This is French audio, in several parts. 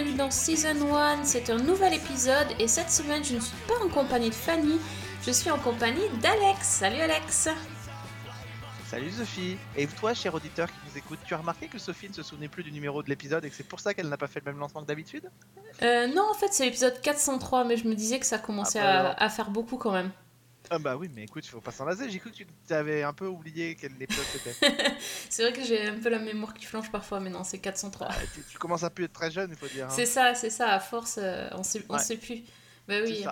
bienvenue dans Season 1, c'est un nouvel épisode et cette semaine je ne suis pas en compagnie de Fanny, je suis en compagnie d'Alex. Salut Alex. Salut Sophie. Et toi, cher auditeur qui nous écoute, tu as remarqué que Sophie ne se souvenait plus du numéro de l'épisode et que c'est pour ça qu'elle n'a pas fait le même lancement que d'habitude? Euh, Non, en fait c'est l'épisode 403, mais je me disais que ça commençait Ah bah à, faire beaucoup quand même. Ah bah oui, mais écoute, il faut pas s'en laser. J'ai cru que tu avais un peu oublié quel épisode c'était. C'est vrai que j'ai un peu la mémoire qui flanche parfois, mais non, c'est 403. Ah, tu, tu commences à plus être très jeune, il faut dire. hein. C'est ça, c'est ça, à force, euh, on sait, on Ouais. sait plus. Bah oui,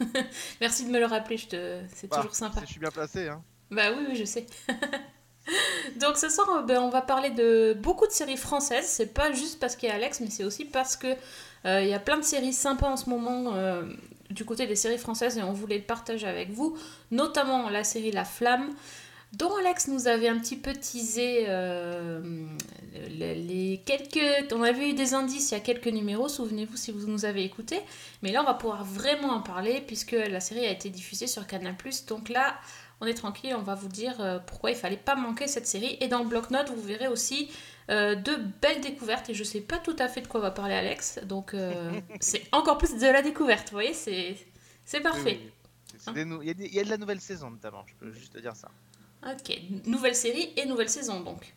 merci de me le rappeler, je te... c'est Bah, toujours sympa. Je suis bien placé. Hein. Bah oui, oui, je sais. Donc ce soir, euh, ben, on va parler de beaucoup de séries françaises. C'est pas juste parce qu'il y a Alex, mais c'est aussi parce que euh, il y a plein de séries sympas en ce moment euh, du côté des séries françaises et on voulait le partager avec vous, notamment la série La Flamme, dont Alex nous avait un petit peu teasé euh, les, quelques. On avait eu des indices il y a quelques numéros, souvenez-vous si vous nous avez écouté. Mais là, on va pouvoir vraiment en parler puisque la série a été diffusée sur Canal+. Donc là, on est tranquille, on va vous dire euh, pourquoi il fallait pas manquer cette série. Et dans le bloc-notes, vous verrez aussi euh, de belles découvertes. Et je sais pas tout à fait de quoi va parler Alex, donc euh, c'est encore plus de la découverte. Vous voyez, c'est c'est parfait. Oui, oui, oui. C'est des nou- Il y, a des- il y a de la nouvelle saison notamment, je peux juste te dire ça. Ok, nouvelle série et nouvelle saison donc.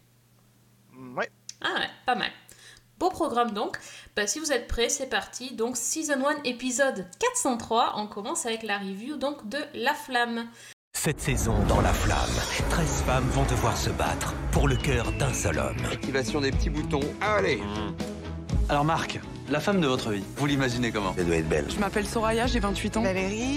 Mm, Ouais, Ah ouais, pas mal. Beau programme donc. Bah, si vous êtes prêts, c'est parti. Donc Season 1, épisode 403. On commence avec la review donc de La Flamme. Cette saison, dans la flamme, 13 femmes vont devoir se battre pour le cœur d'un seul homme. Activation des petits boutons. Allez Alors Marc, la femme de votre vie, vous l'imaginez comment? Elle doit être belle. Je m'appelle Soraya, j'ai 28 ans.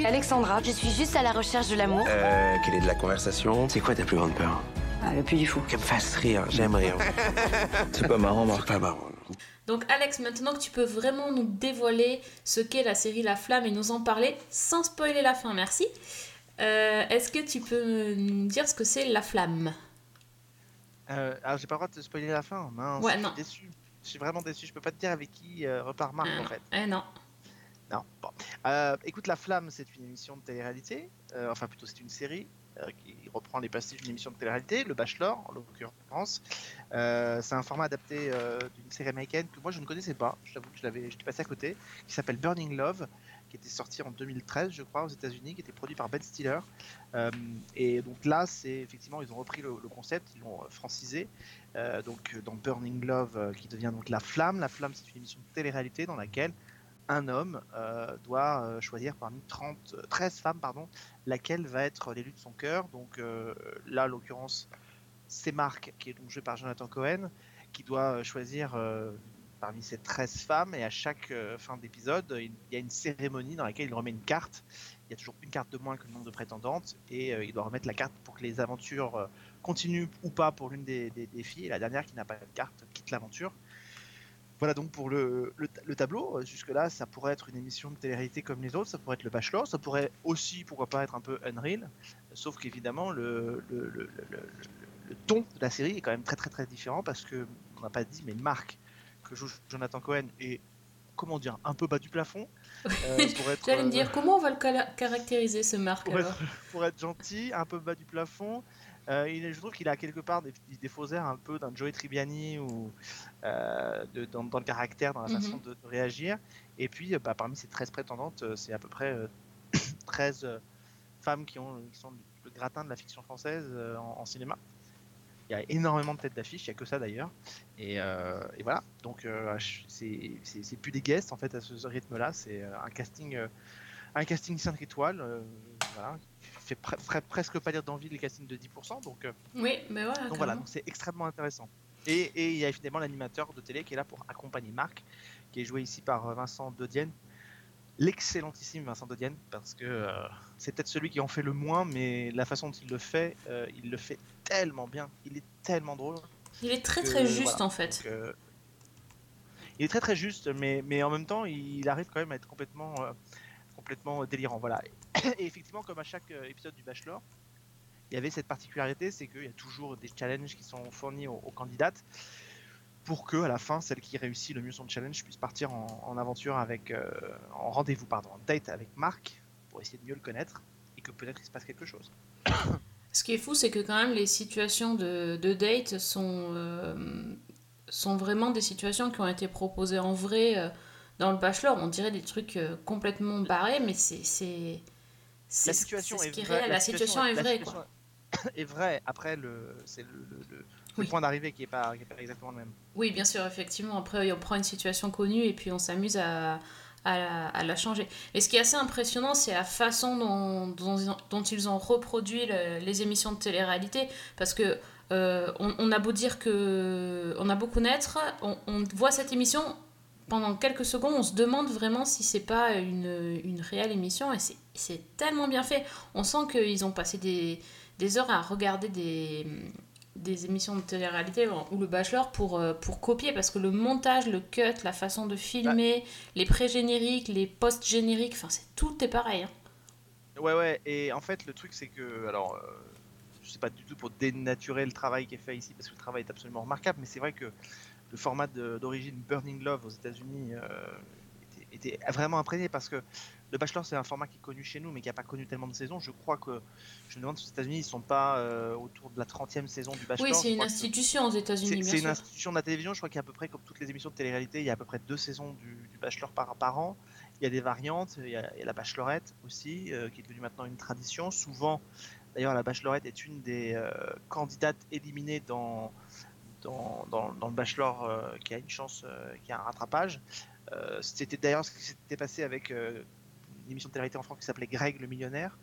Alexandra, je suis juste à la recherche de l'amour. Euh, quelle est de la conversation? C'est quoi ta plus grande peur? Ah, le plus du fou. Qu'elle me fasse rire, j'aime rire. C'est pas marrant Marc. C'est pas marrant. Donc Alex, maintenant que tu peux vraiment nous dévoiler ce qu'est la série La Flamme et nous en parler sans spoiler la fin, merci. Euh, Est-ce que tu peux nous dire ce que c'est La Flamme? Euh, alors j'ai pas le droit de te spoiler la fin. Mince, Ouais, je non. suis déçu. Je suis vraiment déçu. Je peux pas te dire avec qui euh, repart Marc Ah en non. fait. Eh non. Non. Bon. Euh, écoute, La Flamme, c'est une émission de télé-réalité. Enfin, plutôt, c'est une série qui reprend les passages d'une émission de télé-réalité, Le Bachelor, en l'occurrence. Euh, c'est un format adapté euh, d'une série américaine que moi je ne connaissais pas. Je t'avoue que je l'avais, j'étais passé à côté, qui s'appelle Burning Love, qui était sorti en 2013, je crois, aux États-Unis, qui était produit par Ben Stiller. Euh, et donc là, c'est effectivement, ils ont repris le, concept, ils l'ont euh, francisé. Euh, donc dans Burning Love, qui devient donc La Flamme. La Flamme, c'est une émission de télé-réalité dans laquelle un homme doit choisir parmi 30, euh, 13 femmes, pardon, laquelle va être l'élu de son cœur. Donc là, en l'occurrence, c'est Marc, qui est donc joué par Jonathan Cohen, qui doit choisir parmi ces 13 femmes. Et à chaque euh, fin d'épisode, il y a une cérémonie dans laquelle il remet une carte. Il y a toujours une carte de moins que le nombre de prétendantes. Et euh, il doit remettre la carte pour que les aventures euh, continuent ou pas pour l'une des, filles. Et la dernière qui n'a pas de carte quitte l'aventure. Voilà donc pour le, le, le tableau. Jusque-là, ça pourrait être une émission de télé-réalité comme les autres. Ça pourrait être le Bachelor. Ça pourrait aussi, pourquoi pas, être un peu Unreal. Sauf qu'évidemment, le ton de la série est quand même très très très différent parce que on n'a pas dit, mais Marc que joue Jonathan Cohen est comment dire un peu bas du plafond euh, pour être J'allais me euh, dire comment on va le caractériser ce Marc pour alors être, pour être gentil, un peu bas du plafond. Euh, il est- je trouve qu'il a quelque part des, des faux airs un peu d'un Joey Tribbiani ou euh, de- dans, dans le caractère, dans la Mhm. façon de, de réagir. Et puis, bah, parmi ces 13 prétendantes, c'est à peu près euh, 13 euh, femmes qui, ont, qui sont le gratin de la fiction française en, en cinéma. Il y a énormément de têtes d'affiche, il n'y a que ça d'ailleurs. Et, euh, et voilà, donc euh, c'est plus des guests en fait à ce, rythme-là, c'est euh, un casting, un casting 5 étoiles, euh, voilà, fait pre- pre- presque pas dire d'envie les castings de 10%, donc, euh, Oui, mais voilà. donc voilà, c'est extrêmement intéressant. Et, et il y a évidemment l'animateur de télé qui est là pour accompagner Marc, qui est joué ici par Vincent Dodienne, l'excellentissime Vincent Dodienne, parce que euh, c'est peut-être celui qui en fait le moins, mais la façon dont il le fait, euh, il le fait tellement bien, il est tellement drôle. Il est très que, très juste voilà. en fait. Donc, euh, il est très très juste, mais, mais en même temps, il arrive quand même à être complètement, complètement délirant. Voilà. Et effectivement, comme à chaque épisode du Bachelor, il y avait cette particularité, c'est qu'il y a toujours des challenges qui sont fournis aux, aux candidates pour que, à la fin, celle qui réussit le mieux son challenge puisse partir en, en aventure avec, euh, en rendez-vous, pardon, en date avec Marc pour essayer de mieux le connaître et que peut-être il se passe quelque chose. Ce qui est fou, c'est que quand même les situations de, de date sont, euh, sont vraiment des situations qui ont été proposées en vrai euh, dans le Bachelor. On dirait des trucs complètement barrés, mais c'est c'est La situation ce est qui est vraie-. La situation est la vraie, situation quoi. est vraie. Après, le, c'est le, le- le- le Oui. point d'arrivée qui est pas, exactement le même. Oui, bien sûr, effectivement. Après, on prend une situation connue et puis on s'amuse à, à, la- à la changer. Et ce qui est assez impressionnant, c'est la façon dont, dont, ils ont- dont ils ont reproduit le- les émissions de télé-réalité. Parce que euh, on, on a beau dire que on a beau connaître, on, on voit cette émission pendant quelques secondes, on se demande vraiment si c'est pas une, une réelle émission et c'est- c'est tellement bien fait. On sent qu'ils ont passé des, des heures à regarder des, des émissions de télé-réalité ou le Bachelor pour, euh, pour copier parce que le montage, le cut, la façon de filmer, les pré-génériques, les post-génériques, enfin c'est tout est pareil. hein. Ouais, ouais, et en fait, le truc, c'est que, alors, euh, je sais pas du tout pour dénaturer le travail qui est fait ici, parce que le travail est absolument remarquable, mais c'est vrai que le format d'origine Burning Love aux États-Unis euh, était vraiment imprégné, parce que le Bachelor, c'est un format qui est connu chez nous, mais qui n'a pas connu tellement de saisons. Je crois que, je me demande si aux États-Unis, ils sont pas euh, autour de la 30e saison du Bachelor. Oui, c'est une que- institution aux États-Unis, c'est une institution de la télévision, je crois qu'il y a à peu près comme toutes les émissions de télé-réalité, il y a à peu près deux saisons du, du Bachelor par, par an. Il y a des variantes, il y a, il y a la Bachelorette aussi, euh, qui est devenue maintenant une tradition. Souvent, d'ailleurs, la Bachelorette est une des euh, candidates éliminées dans, dans, dans- dans le Bachelor qui a une chance, qui a un rattrapage. Euh, C'était d'ailleurs ce qui s'était passé avec euh, une émission de télé-réalité en France qui s'appelait Greg le millionnaire,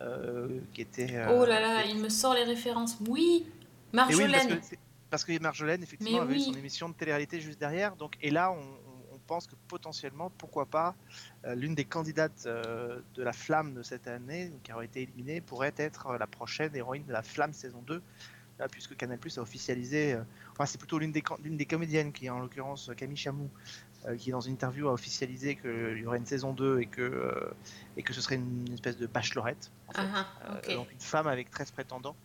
euh, qui était... Oh là là, il me sort les références. Oui, oui, parce Marjolaine. que, parce que Marjolaine, effectivement, Mais avait eu oui. son émission de télé-réalité juste derrière. Donc, et là, on, pense que potentiellement, pourquoi pas, euh, l'une des candidates euh, de la Flamme de cette année, qui aurait été éliminée, pourrait être euh, la prochaine héroïne de la Flamme saison 2. Là, puisque Canal Plus a officialisé, enfin, c'est plutôt l'une des, l'une des comédiennes qui est en l'occurrence Camille Chamou, qui dans une interview a officialisé qu'il y aurait une saison 2 et que, euh, et que ce serait une, espèce de bachelorette. en fait. Ah, ah, Euh, donc une femme avec 13 prétendants.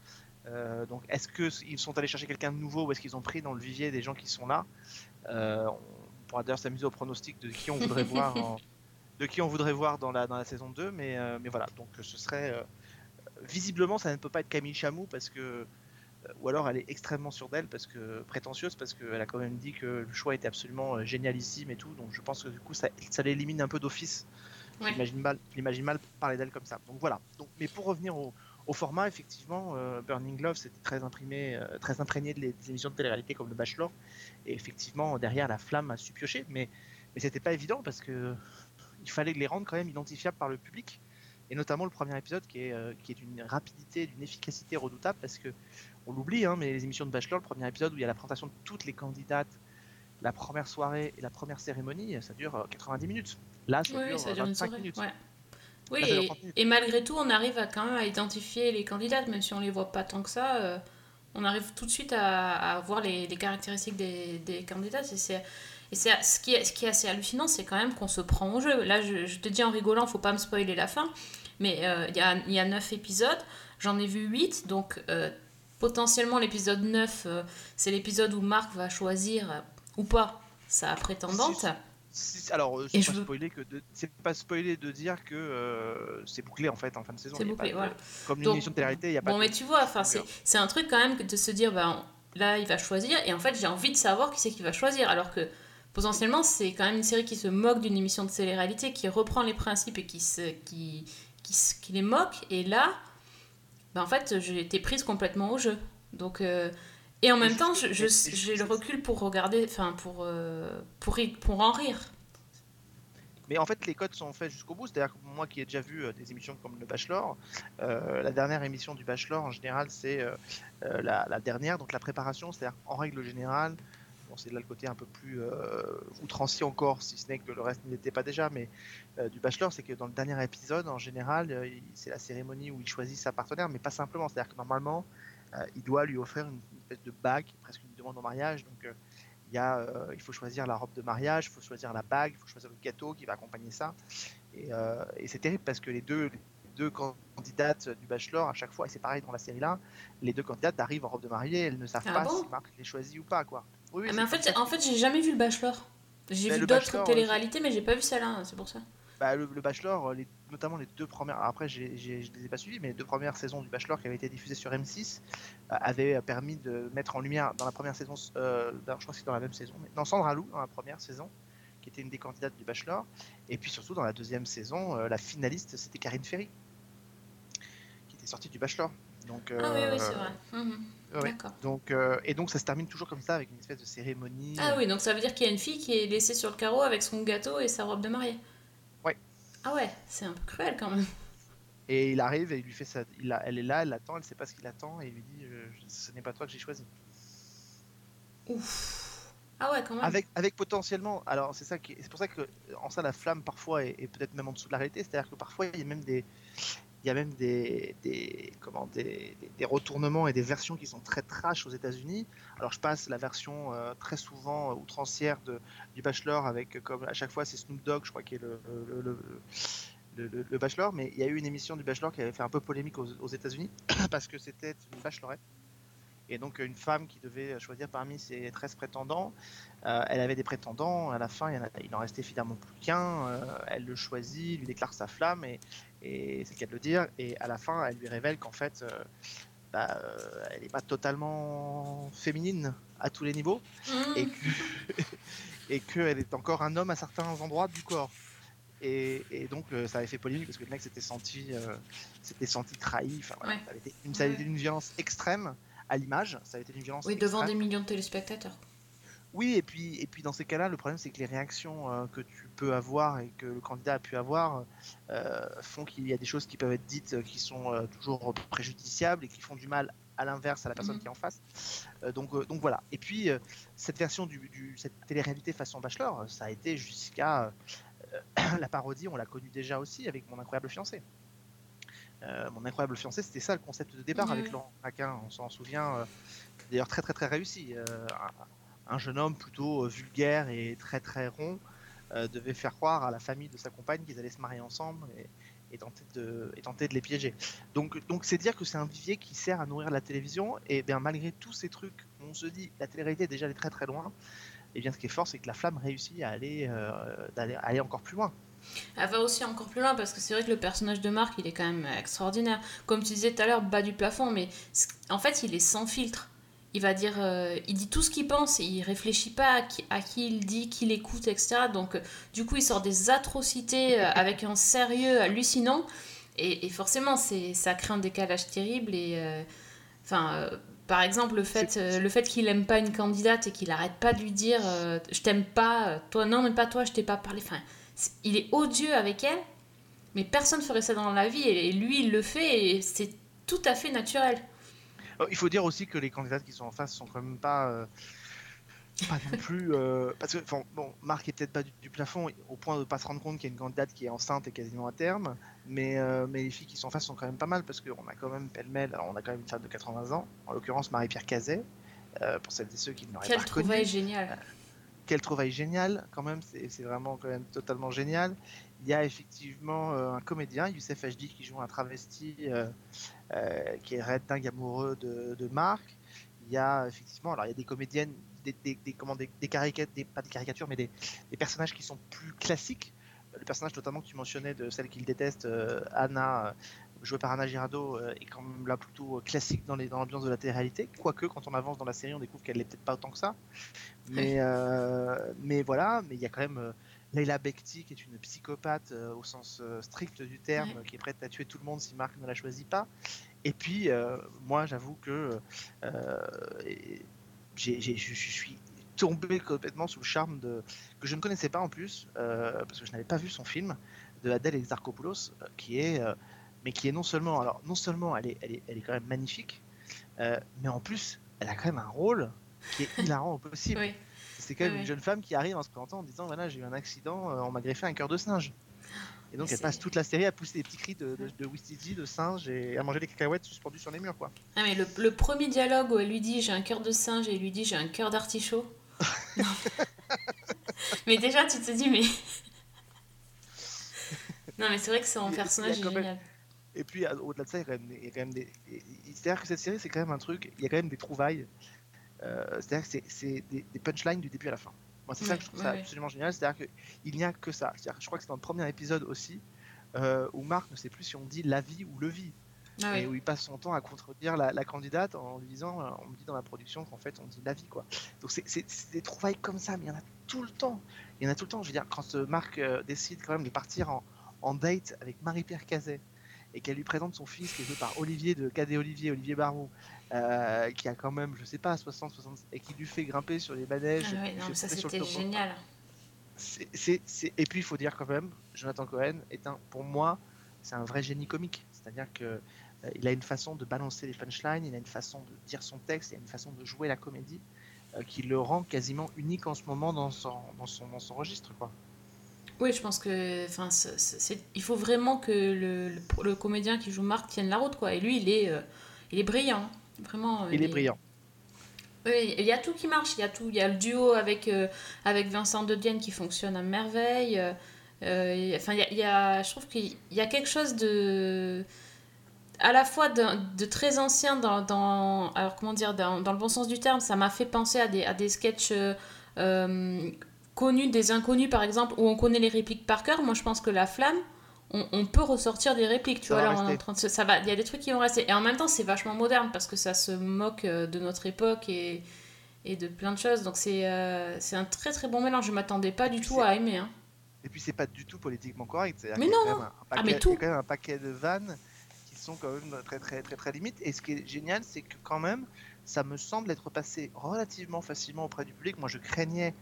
Euh, donc est-ce qu'ils sont allés chercher quelqu'un de nouveau ou est-ce qu'ils ont pris dans le vivier des gens qui sont là? Euh, On pourra d'ailleurs s'amuser au pronostic de qui on voudrait voir en- de qui on voudrait voir dans la, dans la saison 2 mais, euh, mais voilà donc ce serait euh, visiblement ça ne peut pas être Camille Chamou parce que euh, ou alors elle est extrêmement sûre d'elle parce que prétentieuse parce qu'elle a quand même dit que le choix était absolument euh, génialissime et tout donc je pense que du coup ça, ça l'élimine un peu d'office Ouais. J'imagine mal, mal parler d'elle comme ça. Donc voilà. Donc, mais pour revenir au, au format, effectivement, euh, Burning Love, c'était très imprimé, euh, très imprégné de les- des émissions de télé-réalité comme le Bachelor. Et effectivement, derrière, la flamme a su piocher, mais, mais c'était pas évident parce que il fallait les rendre quand même identifiables par le public. Et notamment le premier épisode qui est, euh, qui est d'une rapidité, d'une efficacité redoutable parce que on l'oublie, hein, mais les émissions de Bachelor, le premier épisode où il y a la présentation de toutes les candidates, la première soirée et la première cérémonie, ça dure euh, 90 minutes. Là, ça Oui, dure ça euh, dure une 25 soirée. minutes. ouais. Oui, Là, et, 30 minutes. et malgré tout, on arrive à quand même à identifier les candidates, même si on les voit pas tant que ça. euh, on arrive tout de suite à, à voir les, les caractéristiques des, des candidates. Et, c'est, et c'est, ce, qui est, ce qui est assez hallucinant, c'est quand même qu'on se prend au jeu. Là, je, je te dis en rigolant, faut pas me spoiler la fin, mais euh, il y, a, y a 9 épisodes, j'en ai vu 8, donc euh, potentiellement l'épisode 9, euh, c'est l'épisode où Marc va choisir, euh, ou pas, sa prétendante. Si- alors, c'est pas, veux- spoiler que de- c'est pas spoiler de dire que euh, c'est bouclé en fait en fin de saison. C'est bouclé, pas voilà. Comme une émission de télé-réalité, il y a pas Bon, de- mais tu vois, enfin, c'est, un truc quand même que de se dire, ben, là, il va choisir, et en fait, j'ai envie de savoir qui c'est qui va choisir, alors que potentiellement, c'est quand même une série qui se moque d'une émission de télé-réalité, qui reprend les principes et qui, se, qui, qui, se- qui les moque, et là, ben, en fait, j'ai été prise complètement au jeu. Donc, euh, et en même temps, j'ai le recul pour regarder, enfin, pour, euh, pour, pour en rire. Mais en fait, les codes sont faits jusqu'au bout. C'est-à-dire que moi qui ai déjà vu euh, des émissions comme le Bachelor, euh, la dernière émission du Bachelor, en général, c'est euh, la, la dernière, donc la préparation. C'est-à-dire en règle générale, bon, c'est là le côté un peu plus euh, outrancier encore, si ce n'est que le reste n'était pas déjà, mais euh, du Bachelor, c'est que dans le dernier épisode, en général, euh, c'est la cérémonie où il choisit sa partenaire, mais pas simplement. C'est-à-dire que normalement, il doit lui offrir une, espèce de bague, presque une demande en mariage. Donc, il, y a, euh, il faut choisir la robe de mariage, il faut choisir la bague, il faut choisir le gâteau qui va accompagner ça. Et, euh, et c'est terrible parce que les deux, les deux candidates du Bachelor, à chaque fois, et c'est pareil dans la série là, les deux candidates arrivent en robe de mariée, elles ne savent Ah pas bon? si Marc les choisit ou pas. Quoi. Oui, oui, Ah, mais en fait, en fait j'ai jamais vu le Bachelor. J'ai vu d'autres télé-réalités, mais j'ai pas vu celle-là, c'est pour ça. bah, le, le Bachelor, les- notamment les deux premières. Après, j'ai- j'ai- je les ai pas suivis, mais les deux premières saisons du Bachelor qui avaient été diffusées sur M6 euh, avaient permis de mettre en lumière dans la première saison, euh, dans- je crois que c'est dans la même saison, mais, non, Sandra Lou dans la première saison, qui était une des candidates du Bachelor, et puis surtout dans la deuxième saison, euh, la finaliste c'était Karine Ferry, qui était sortie du Bachelor. Donc, Ah oui, oui, euh, c'est vrai. Mhm. ouais. D'accord. Donc, euh, et donc ça se termine toujours comme ça avec une espèce de cérémonie. Ah oui, donc ça veut dire qu'il y a une fille qui est laissée sur le carreau avec son gâteau et sa robe de mariée. Ouais. Ah ouais, c'est un peu cruel quand même. Et il arrive et il lui fait ça. Il a- elle est là, elle l'attend, elle sait pas ce qu'il attend et il lui dit euh, Ce n'est pas toi que j'ai choisi. Ouf. Ah ouais, quand même. Avec, avec potentiellement. Alors c'est ça qui, c'est pour ça que en ça la flamme parfois est, est peut-être même en dessous de la réalité. C'est-à-dire que parfois il y a même des, il y a même des, comment des, retournements et des versions qui sont très trash aux États-Unis. Alors je passe la version euh, très souvent euh, outrancière du Bachelor avec euh, comme à chaque fois c'est Snoop Dogg, je crois qui est le, le, Bachelor, mais il y a eu une émission du Bachelor qui avait fait un peu polémique aux, aux États-Unis parce que c'était une bachelorette. Et donc une femme qui devait choisir parmi ses 13 prétendants, elle avait des prétendants, à la fin il, en restait finalement plus qu'un, elle le choisit, lui déclare sa flamme, et, et c'est le cas de le dire, et à la fin elle lui révèle qu'en fait euh, bah, euh, elle n'est pas totalement féminine à tous les niveaux, Mhm. et que- et qu'elle est encore un homme à certains endroits du corps. Et, et donc euh, ça avait fait polémique parce que le mec s'était senti, s'était senti trahi. Enfin, voilà, Ouais. ça avait été une, ça avait été une violence extrême à l'image. Ça avait été une violence. Oui, devant extrême. des millions de téléspectateurs. Oui, et puis, et puis dans ces cas-là, le problème c'est que les réactions euh, que tu peux avoir et que le candidat a pu avoir euh, font qu'il y a des choses qui peuvent être dites euh, qui sont toujours préjudiciables et qui font du mal à l'inverse à la personne Mhm. qui est en face. Donc, donc voilà. Et puis cette version du, du- cette télé-réalité façon Bachelor, ça a été jusqu'à la parodie, on l'a connue déjà aussi avec mon incroyable fiancé. Mon incroyable fiancé, c'était ça le concept de départ avec Laurent Raquin, on s'en souvient. D'ailleurs très très très réussi. Un, un jeune homme plutôt euh, vulgaire et très très rond euh, devait faire croire à la famille de sa compagne qu'ils allaient se marier ensemble et, tenter de, de les piéger. Donc donc c'est dire que c'est un vivier qui sert à nourrir la télévision et bien malgré tous ces trucs, on se dit la télé-réalité est déjà allée très très loin. Et bien ce qui est fort, c'est que la flamme réussit à aller, euh, à aller encore plus loin. Elle va aussi encore plus loin parce que c'est vrai que le personnage de Marc, il est quand même extraordinaire. Comme tu disais tout à l'heure, bas du plafond, mais en fait, il est sans filtre. Il va dire, euh, il dit tout ce qu'il pense, et il réfléchit pas à qui, à qui il dit, qui l'écoute, etc. Donc, euh, du coup, il sort des atrocités euh, avec un sérieux hallucinant. Et, et forcément, c'est, ça crée un décalage terrible. Et, enfin, par exemple, le fait, le fait qu'il aime pas une candidate et qu'il arrête pas de lui dire, je t'aime pas, toi, non, mais pas toi, je t'ai pas parlé. Enfin, il est odieux avec elle, mais personne ferait ça dans la vie. Et, et lui, il le fait, et c'est tout à fait naturel. Euh, Il faut dire aussi que les candidates qui sont en face sont quand même pas, euh, pas non plus. euh, parce que bon, Marc est peut-être pas du, du plafond au point de ne pas se rendre compte qu'il y a une candidate qui est enceinte et quasiment à terme, mais, euh, mais les filles qui sont en face sont quand même pas mal parce qu'on a quand même pêle-mêle. Alors on a quand même une femme de 80 ans, en l'occurrence Marie-Pierre Cazet, pour celles et ceux qui ne l'auraient pas Quelle trouvaille géniale. Quel travail génial, quand même, c'est vraiment quand même totalement génial. Il y a effectivement un comédien, Youssef Hd, qui joue un travesti qui est red dingue amoureux de, de Marc. Il y a effectivement, alors il y a des comédiennes, des, des, des, comment, des, des caricatures, pas des caricatures, mais des, des personnages qui sont plus classiques. Le personnage notamment que tu mentionnais de celle qu'il déteste, euh, Anna, euh, jouée par Anna Girardot, euh, est quand même là plutôt euh, classique dans l'ambiance de la télé-réalité. Quoique, quand on avance dans la série, on découvre qu'elle n'est peut-être pas autant que ça. Mais, euh, mais voilà, mais il y a quand même euh, Leila Bekti qui est une psychopathe euh, au sens euh, strict du terme, Ouais. qui est prête à tuer tout le monde si Marc ne la choisit pas. Et puis, euh, moi, j'avoue que je suis tombé complètement sous le charme de que je ne connaissais pas en plus, parce que je n'avais pas vu son film de Adèle Exarchopoulos, qui est, mais qui est non seulement, alors non seulement elle est, elle est, elle est quand même magnifique, mais en plus, elle a quand même un rôle qui est hilarant au possible. Oui. C'est quand même Ouais, une jeune femme qui arrive en se présentant en disant voilà j'ai eu un accident, euh, on m'a greffé un cœur de singe. Et donc elle passe toute la série à pousser des petits cris de, de, de Wistiti, de singe et à manger des cacahuètes suspendues sur les murs quoi. Ah, mais le, le premier dialogue où elle lui dit j'ai un cœur de singe et il lui dit j'ai un cœur d'artichaut. Mais déjà, tu te dis, mais. non, mais c'est vrai que son personnage est quand même- génial. Et puis au-delà de ça, il y a quand même des. C'est-à-dire que cette série, c'est quand même un truc, il y a quand même des trouvailles. Euh, C'est-à-dire que c'est- c'est des, des punchlines du début à la fin. Moi, c'est ça que je trouve ça absolument génial. C'est-à-dire qu'il n'y a que ça. Je crois que c'est dans le premier épisode aussi euh, où Marc ne sait plus si on dit la vie ou le vie. Ah et oui. où il passe son temps à contredire la, la candidate en lui disant euh, on me dit dans la production qu'en fait on dit la vie quoi donc c'est- des trouvailles comme ça mais il y en a tout le temps il y en a tout le temps je veux dire quand Marc euh, décide quand même de partir en, en date avec Marie-Pierre Cazet et qu'elle lui présente son fils qui est joué par Olivier de Cadet Olivier Olivier Barou euh, qui a quand même je sais pas 60 60 et qui lui fait grimper sur les manèges Ah ouais, non, ça c'était génial. Et puis il faut dire quand même, Jonathan Cohen est un, pour moi, c'est un vrai génie comique. C'est-à-dire que euh, il a une façon de balancer les punchlines, il a une façon de dire son texte, il a une façon de jouer la comédie euh, qui le rend quasiment unique en ce moment dans son, dans son, dans son registre. Quoi. Oui, je pense que, enfin, il faut vraiment que le, le, le comédien qui joue Marc tienne la route, quoi. Et lui, il est, euh, il est brillant, vraiment. Il est brillant. Oui, il y a tout qui marche. Il y a tout. Il y a le duo avec, euh, avec Vincent de Dienne qui fonctionne à merveille. euh, euh, il y a- Enfin, il y a, il y a- je trouve qu'il y a quelque chose de à la fois de, très ancien dans, dans alors comment dire dans, dans le bon sens du terme ça m'a fait penser à des, à des sketchs euh, connus des inconnus par exemple où on connaît les répliques par cœur moi je pense que la flamme on, on peut ressortir des répliques tu Ça vois là on est en rester. train de se- ça va il y a des trucs qui vont rester et en même temps c'est vachement moderne parce que ça se moque euh, de notre époque et et de plein de choses donc c'est euh, un très très bon mélange je m'attendais pas du tout à aimer hein. Et puis c'est pas du tout politiquement correct. Mais non, un Ah, mais il y a tout. quand même un paquet de vannes qui sont quand même très très très très limites. Et ce qui est génial, c'est que quand même, ça me semble être passé relativement facilement auprès du public. Moi, je craignais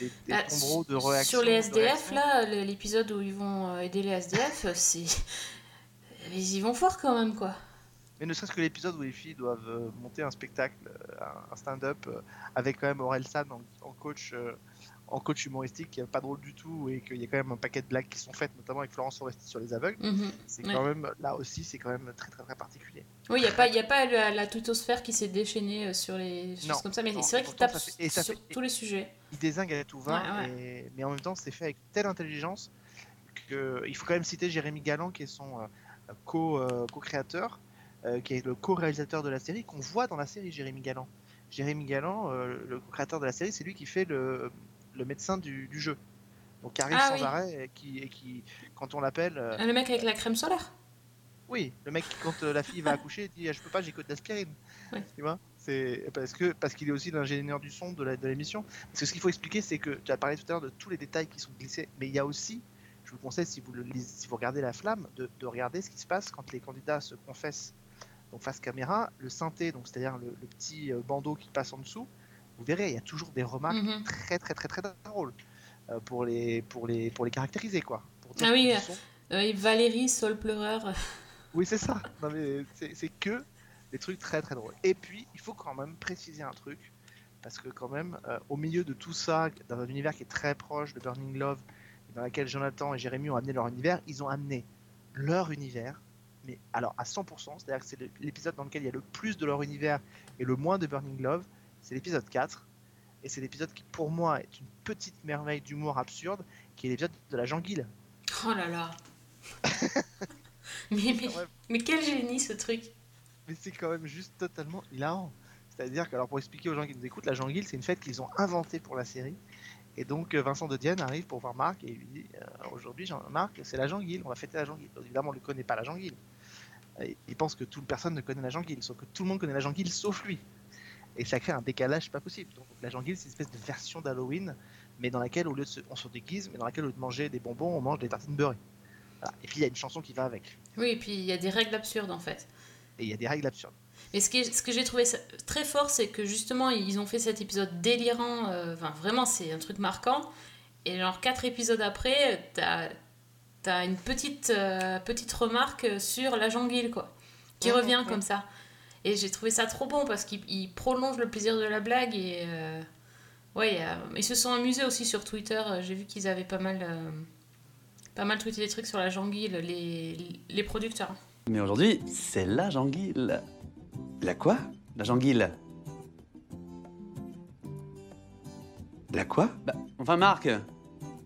des, des Ah, tombereaux de sur- réaction. Sur les SDF, là, l'épisode où ils vont euh, aider les SDF, c'est. Ils y vont fort quand même, quoi. Mais ne serait-ce que l'épisode où les filles doivent euh, monter un spectacle, euh, un- stand-up, euh, avec quand même Aurel San en, en coach, euh, en coach humoristique, pas drôle du tout, et qu'il y a quand même un paquet de blagues qui sont faites, notamment avec Florence Foresti sur les aveugles. Mhm. C'est Ouais. quand même, là aussi, c'est quand même très très très particulier. Oui, il n'y a pas, y a pas la, la tutosphère qui s'est déchaînée euh, sur les choses Non, comme ça, mais c'est vrai qu'il tape fait- et sur fait- tous les sujets. Il désingue à tout va, Ouais, ouais. et- mais en même temps, c'est fait avec telle intelligence que il faut quand même citer Jérémy Galland, qui est son euh, co, euh, co-créateur, euh, qui est le co-réalisateur de la série, qu'on voit dans la série Jérémy Galland. Jérémy Galland, le co-créateur de la série, c'est lui qui fait le, le médecin du, du jeu. Donc qui arrive Ah sans oui. arrêt et qui, et qui, quand on l'appelle, euh, Le mec avec la crème solaire oui, le mec qui, quand euh, la fille va accoucher, dit ah, je peux pas, j'ai que de l'aspirine. Ouais. Tu vois, c'est parce que parce qu'il est aussi l'ingénieur du son de l'émission. Parce que ce qu'il faut expliquer, c'est que tu as parlé tout à l'heure de tous les détails qui sont glissés, mais il y a aussi, je vous conseille si vous le si vous regardez la flamme, de, de regarder ce qui se passe quand les candidats se confessent. Donc face caméra, le synthé, donc c'est-à-dire le, le petit euh, bandeau qui passe en dessous, vous verrez, il y a toujours des remarques Mhm. très très très très drôles euh, pour les pour les pour les caractériser quoi. Pour Ah oui, euh, sont- Euh, Valérie, Sol pleureur. oui, c'est ça. C'est que des trucs très très drôles. Et puis, il faut quand même préciser un truc, parce que quand même, euh, au milieu de tout ça, dans un univers qui est très proche de Burning Love, dans lequel Jonathan et Jérémy ont amené leur univers, ils ont amené leur univers, mais alors à 100%, c'est-à-dire que c'est l'épisode dans lequel il y a le plus de leur univers et le moins de Burning Love, c'est l'épisode 4. Et c'est l'épisode qui, pour moi, est une petite merveille d'humour absurde, qui est l'épisode de la Janguille. Oh là là. mais, mais, mais quel génie ce truc. Mais c'est quand même juste totalement hilarant. C'est-à-dire que, alors pour expliquer aux gens qui nous écoutent, la Janguille, c'est une fête qu'ils ont inventée pour la série. Et donc euh, Vincent de Dienne arrive pour voir Marc et lui dit euh, Aujourd'hui, Jean-Marc, c'est la Janguille, on va fêter la Janguille. Donc, évidemment, on ne connaît pas la Janguille. Il pense que toute personne ne connaît la Janguille, sauf que tout le monde connaît la Janguille sauf lui. Et ça crée un décalage pas possible. Donc la Janguille, c'est une espèce de version d'Halloween, mais dans laquelle, au lieu de se, on se déguise, mais dans laquelle, au lieu de manger des bonbons, on mange des tartines beurrées. Voilà. Et puis il y a une chanson qui va avec. Oui, et puis il y a des règles absurdes en fait. Et il y a des règles absurdes. Et ce, qui est- ce que j'ai trouvé très fort, c'est que justement, ils ont fait cet épisode délirant. euh, Enfin, vraiment, c'est un truc marquant. Et genre, quatre épisodes après, t'as as une petite, euh, petite remarque sur la janguille, quoi. Qui revient comme ça. Et j'ai trouvé ça trop bon parce qu'il il prolonge le plaisir de la blague. Et euh, ouais, euh, ils se sont amusés aussi sur Twitter. J'ai vu qu'ils avaient pas mal, euh, pas mal tweeté des trucs sur la janguille, les, les producteurs. Mais aujourd'hui, c'est la janguille. La quoi? La janguille. La quoi? Bah, enfin, Marc,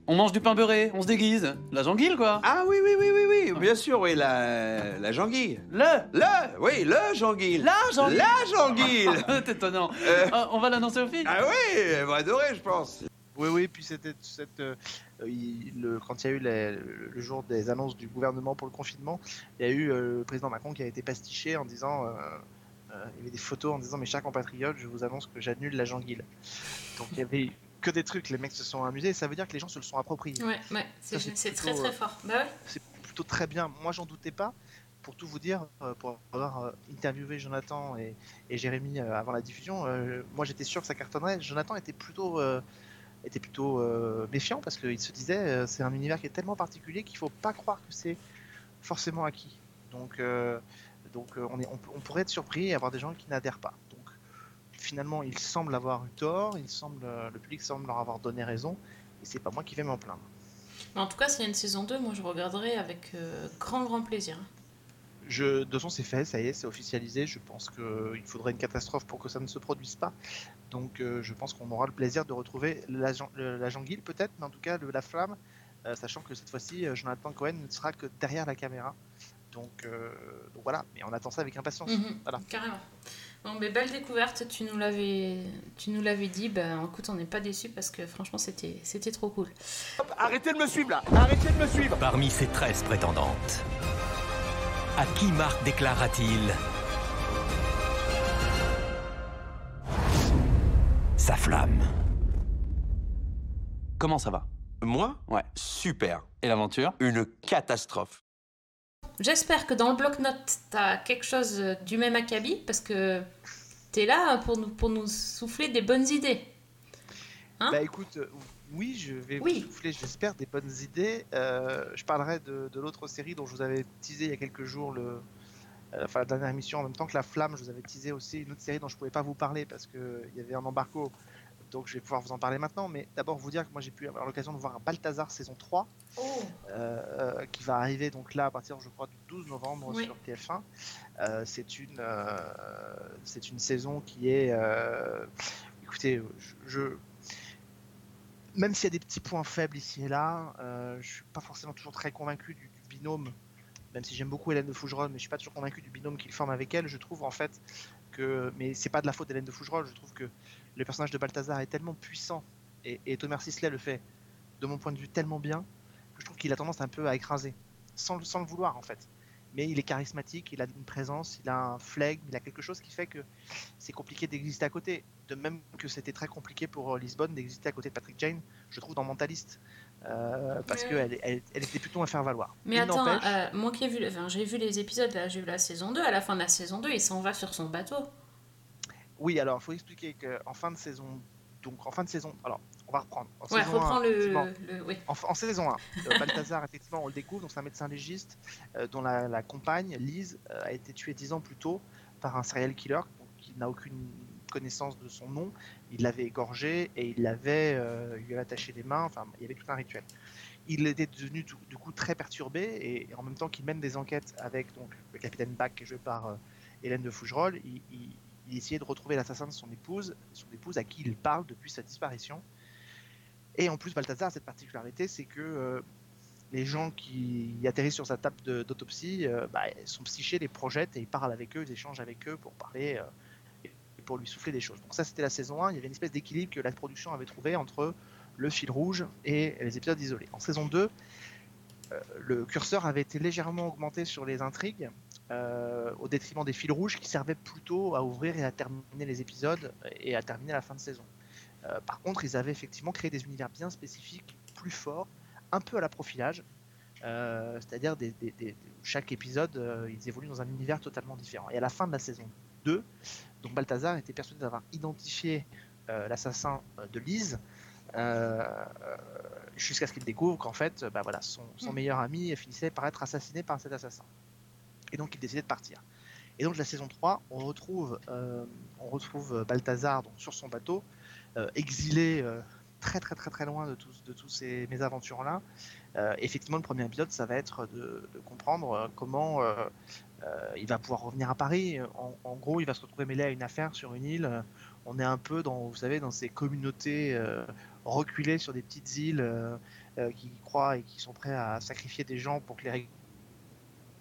on mange du pain beurré, on se déguise. La janguille, quoi. Ah oui, oui, oui, oui, oui, bien sûr, oui, la, la janguille. Le Le, oui, le janguille. La janguille La janguille. C'est étonnant. Euh, Ah, on va l'annoncer aux filles ah oui, elle va adorer, je pense. Oui, oui, puis c'était cette, euh, il- le, quand il y a eu les- le, le jour des annonces du gouvernement pour le confinement, il y a eu euh, le président Macron qui a été pastiché en disant, euh, euh, il y avait des photos en disant mes chers compatriotes, je vous annonce que j'annule la janguille. Donc il y avait que des trucs, les mecs se sont amusés, ça veut dire que les gens se le sont appropriés. Ouais, ouais, c'est très plutôt, très euh, fort. Bah ouais. C'est plutôt très bien. Moi, j'en doutais pas. Pour tout vous dire, euh, pour avoir euh, interviewé Jonathan et, et Jérémy euh, avant la diffusion, euh, moi j'étais sûr que ça cartonnerait. Jonathan était plutôt, euh, était plutôt euh, méfiant parce qu'il se disait euh, c'est un univers qui est tellement particulier qu'il faut pas croire que c'est forcément acquis. Donc, euh, donc euh, on, est, on, on pourrait être surpris et avoir des gens qui n'adhèrent pas. Donc finalement, il semble avoir eu tort, euh, le public semble leur avoir donné raison, et c'est pas moi qui vais m'en plaindre. En tout cas, s'il y a une saison 2, moi je regarderai avec euh, grand grand plaisir. Je, de toute façon, c'est fait, ça y est, c'est officialisé. Je pense qu'il faudrait une catastrophe pour que ça ne se produise pas. Donc, euh, je pense qu'on aura le plaisir de retrouver la, la Janguille, peut-être, mais en tout cas, le- la flamme, euh, sachant que cette fois-ci, Jonathan Cohen ne sera que derrière la caméra. Donc, donc voilà, mais on attend ça avec impatience. Mhm, Voilà. Carrément. Bon, mais belle découverte, tu nous l'avais, tu nous l'avais dit. Ben, écoute, on n'est pas déçus parce que franchement, c'était, c'était trop cool. Arrêtez de me suivre là Arrêtez de me suivre Parmi ces 13 prétendantes, à qui Marc déclara-t-il sa flamme? Comment ça va? Moi? Ouais. Super. Et l'aventure? Une catastrophe. J'espère que dans le bloc-notes, t'as quelque chose euh, du même acabit parce que t'es là pour nous, pour nous souffler des bonnes idées. Hein Bah écoute, euh, oui, je vais Oui. vous souffler, j'espère, des bonnes idées. Euh, je parlerai de, de l'autre série dont je vous avais teasé il y a quelques jours, le, euh, enfin la dernière émission, en même temps que La Flamme, je vous avais teasé aussi une autre série dont je pouvais pas vous parler parce qu'il y avait un embargo. Donc je vais pouvoir vous en parler maintenant, mais d'abord vous dire que moi j'ai pu avoir l'occasion de voir Balthazar saison 3, Oh. euh, euh, qui va arriver donc là à partir je crois du 12 novembre Oui. sur TF1. Euh, c'est une, c'est une saison qui est, écoutez, je, je- même s'il y a des petits points faibles ici et là, euh, je suis pas forcément toujours très convaincu du, du binôme. Même si j'aime beaucoup Hélène de Fougerolles, mais je suis pas toujours convaincu du binôme qu'il forme avec elle. Je trouve en fait que, mais c'est pas de la faute d'Hélène de Fougerolles. Je trouve que le personnage de Balthazar est tellement puissant et, et Thomas Sisley le fait, de mon point de vue, tellement bien que je trouve qu'il a tendance un peu à écraser, sans, le- sans le vouloir en fait. Mais il est charismatique, il a une présence, il a un flegme, il a quelque chose qui fait que c'est compliqué d'exister à côté. De même que c'était très compliqué pour euh, Lisbonne d'exister à côté de Patrick Jane, je trouve dans Mentaliste, euh, parce Ouais. qu'elle elle, elle était plutôt à faire valoir. Mais Il attends, euh, moi qui ai vu, enfin, j'ai vu les épisodes, j'ai vu la saison 2. À la fin de la saison 2, il s'en va sur son bateau. Oui, alors il faut expliquer qu'en fin de saison, donc en fin de saison, alors on va reprendre. En Ouais, saison reprends un, le, effectivement, le- oui. En, en saison 1, euh, Balthazar, effectivement, on le découvre, donc c'est un médecin légiste euh, dont la, la compagne, Lise, euh, a été tuée dix ans plus tôt par un serial killer qui n'a aucune connaissance de son nom. Il l'avait égorgé et il l'avait, lui avait attaché les mains, enfin, il y avait tout un rituel. Il était devenu du, du coup très perturbé et, et en même temps qu'il mène des enquêtes avec donc, le capitaine Bach, qui est joué par Hélène de Fougerolles, il, il- il essayait de retrouver l'assassin de son épouse, son épouse à qui il parle depuis sa disparition. Et en plus, Balthazar a cette particularité, c'est que euh, les gens qui atterrissent sur sa table d'autopsie, euh, bah, son psyché les projette et il parle avec eux, ils échangent avec eux pour parler euh, et pour lui souffler des choses. Donc ça, c'était la saison 1. Il y avait une espèce d'équilibre que la production avait trouvé entre le fil rouge et les épisodes isolés. En saison 2, euh, le curseur avait été légèrement augmenté sur les intrigues, euh, au détriment des fils rouges qui servaient plutôt à ouvrir et à terminer les épisodes et à terminer la fin de saison. Euh, par contre, ils avaient effectivement créé des univers bien spécifiques, plus forts, un peu à la profilage, euh, c'est-à-dire des, des- des- chaque épisode, ils évoluent dans un univers totalement différent. Et à la fin de la saison 2, donc Balthazar était persuadé d'avoir identifié l'assassin de Lise, euh, jusqu'à ce qu'il découvre qu'en fait, bah voilà, son, son Mm. meilleur ami finissait par être assassiné par cet assassin. Et donc il décidait de partir. Et donc la saison 3, on retrouve, euh, on retrouve Balthazar donc, sur son bateau, euh, exilé euh, très très très très loin de tous, de tous ces mésaventures-là. Euh, effectivement, le premier épisode, ça va être de, comprendre euh, comment euh, euh, il va pouvoir revenir à Paris. En, en gros, il va se retrouver mêlé à une affaire sur une île. Euh, On est un peu dans, vous savez, dans ces communautés euh, reculées sur des petites îles euh, euh, qui croient et qui sont prêts à sacrifier des gens pour que les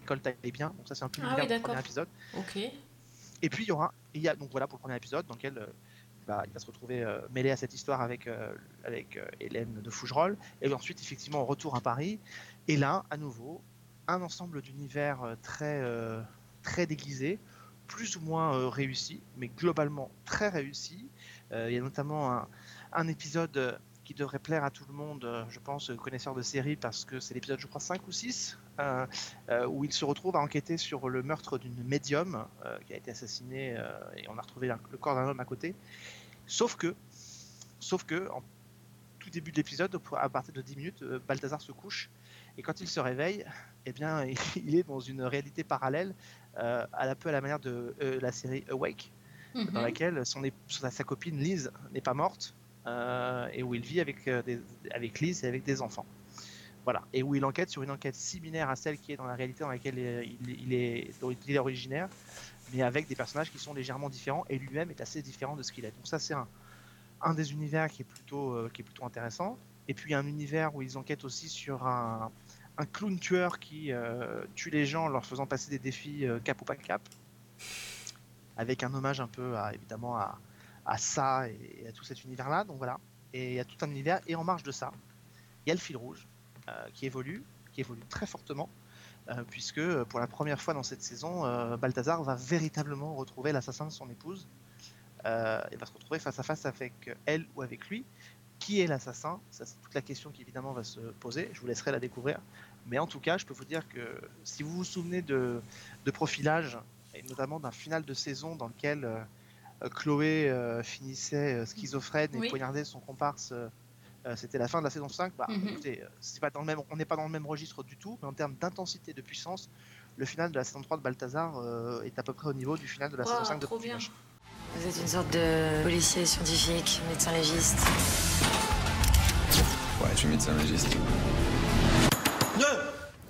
récoltes aillent bien. Donc ça, c'est un peu Ah oui, du premier épisode. Ok. Et puis il y aura, il y a donc voilà pour le premier épisode dans lequel euh, va, il va se retrouver euh, mêlé à cette histoire avec, euh, avec Hélène de Fougerolles. Et ensuite, effectivement, retour à Paris. Et là, à nouveau, un ensemble d'univers très, très déguisés, plus ou moins réussi, mais globalement très réussi. Il y a notamment un, un épisode qui devrait plaire à tout le monde, je pense, connaisseur de série, parce que c'est l'épisode, je crois, 5 ou 6, euh, euh, où il se retrouve à enquêter sur le meurtre d'une médium euh, qui a été assassinée euh, et on a retrouvé le corps d'un homme à côté. Sauf que, sauf que, en tout début de l'épisode, à partir de 10 minutes, euh, Balthazar se couche et quand il se réveille, eh bien, il est dans une réalité parallèle, euh, à la peu à la manière de euh, la série Awake, Mhm. dans laquelle son, sa, copine Liz n'est pas morte euh, et où il vit avec, euh, des- avec Liz et avec des enfants. Voilà, et où il enquête sur une enquête similaire à celle qui est dans la réalité dans laquelle il, il est, il originaire, mais avec des personnages qui sont légèrement différents et lui-même est assez différent de ce qu'il est. Donc ça c'est un, des univers qui est plutôt, euh, qui est plutôt intéressant. Et puis un univers où ils enquêtent aussi sur un, clown tueur qui euh, tue les gens en leur faisant passer des défis euh, cap ou pas cap, avec un hommage un peu à, évidemment à, à ça et, à tout cet univers-là. Donc voilà, et il y a tout un univers. Et en marge de ça, il y a le fil rouge qui évolue, qui évolue très fortement, euh, puisque euh, pour la première fois dans cette saison, euh, Balthazar va véritablement retrouver l'assassin de son épouse. Euh, et va se retrouver face à face avec elle ou avec lui. Qui est l'assassin? Ça, c'est toute la question qui évidemment va se poser. Je vous laisserai la découvrir. Mais en tout cas, je peux vous dire que si vous vous souvenez de, de profilage, et notamment d'un final de saison dans lequel euh, euh, Chloé euh, finissait euh, schizophrène et Oui. poignardait son comparse, euh, euh, c'était la fin de la saison 5, bah, Mhm. écoutez, euh, c'est pas dans le même, on n'est pas dans le même registre du tout, mais en termes d'intensité, de puissance, le final de la saison 3 de Balthazar euh, est à peu près au niveau du final de la Wow, saison 5 de trop bien. Profilage. Vous êtes une sorte de policier scientifique, médecin légiste. Ouais, je suis médecin légiste.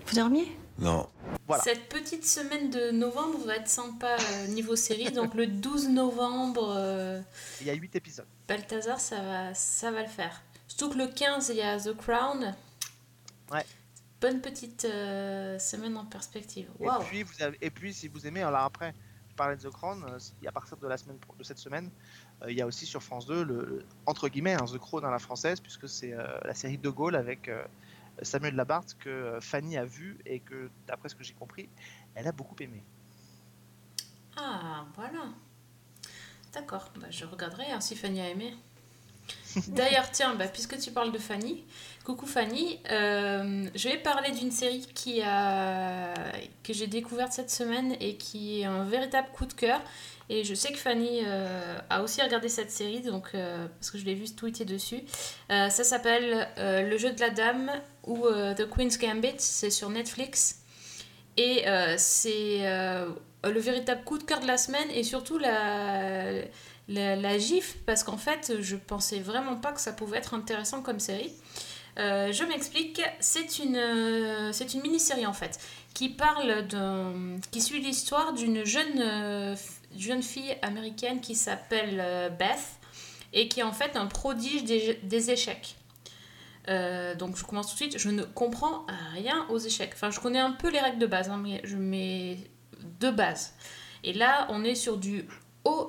Vous dormiez? Non. Voilà. Cette petite semaine de novembre va être sympa euh, niveau série. Donc le 12 novembre, euh, Il y a 8 épisodes. Balthazar, ça va, ça va le faire. Surtout que le 15, il y a The Crown. Ouais. Bonne petite euh, semaine en perspective. Waouh. Et puis, vous avez, et puis, si vous aimez, alors après, je parlais de The Crown, euh, à partir de la semaine de cette semaine, euh, il y a aussi sur France 2 le, entre guillemets hein, The Crown à la française, puisque c'est euh, la série De Gaulle avec Samuel Labarthe que Fanny a vu et que, d'après ce que j'ai compris, elle a beaucoup aimé. Ah, voilà. D'accord, bah, je regarderai hein, si Fanny a aimé. D'ailleurs, tiens, bah, puisque tu parles de Fanny, coucou Fanny, euh, je vais parler d'une série qui a... que j'ai découverte cette semaine et qui est un véritable coup de cœur. Et je sais que Fanny euh, a aussi regardé cette série, donc, euh, parce que je l'ai vu tweeter dessus. Ça s'appelle Le jeu de la dame ou The Queen's Gambit, c'est sur Netflix. Et c'est le véritable coup de cœur de la semaine et surtout la, la, la gifle parce qu'en fait je pensais vraiment pas que ça pouvait être intéressant comme série. Euh, je m'explique, c'est une, euh, c'est une mini-série en fait qui parle d'un, qui suit l'histoire d'une jeune, euh, jeune fille américaine qui s'appelle Beth et qui est en fait un prodige des, échecs. Donc je commence tout de suite, je ne comprends rien aux échecs. Enfin, je connais un peu les règles de base, hein, mais je mets de base. Et là, on est sur du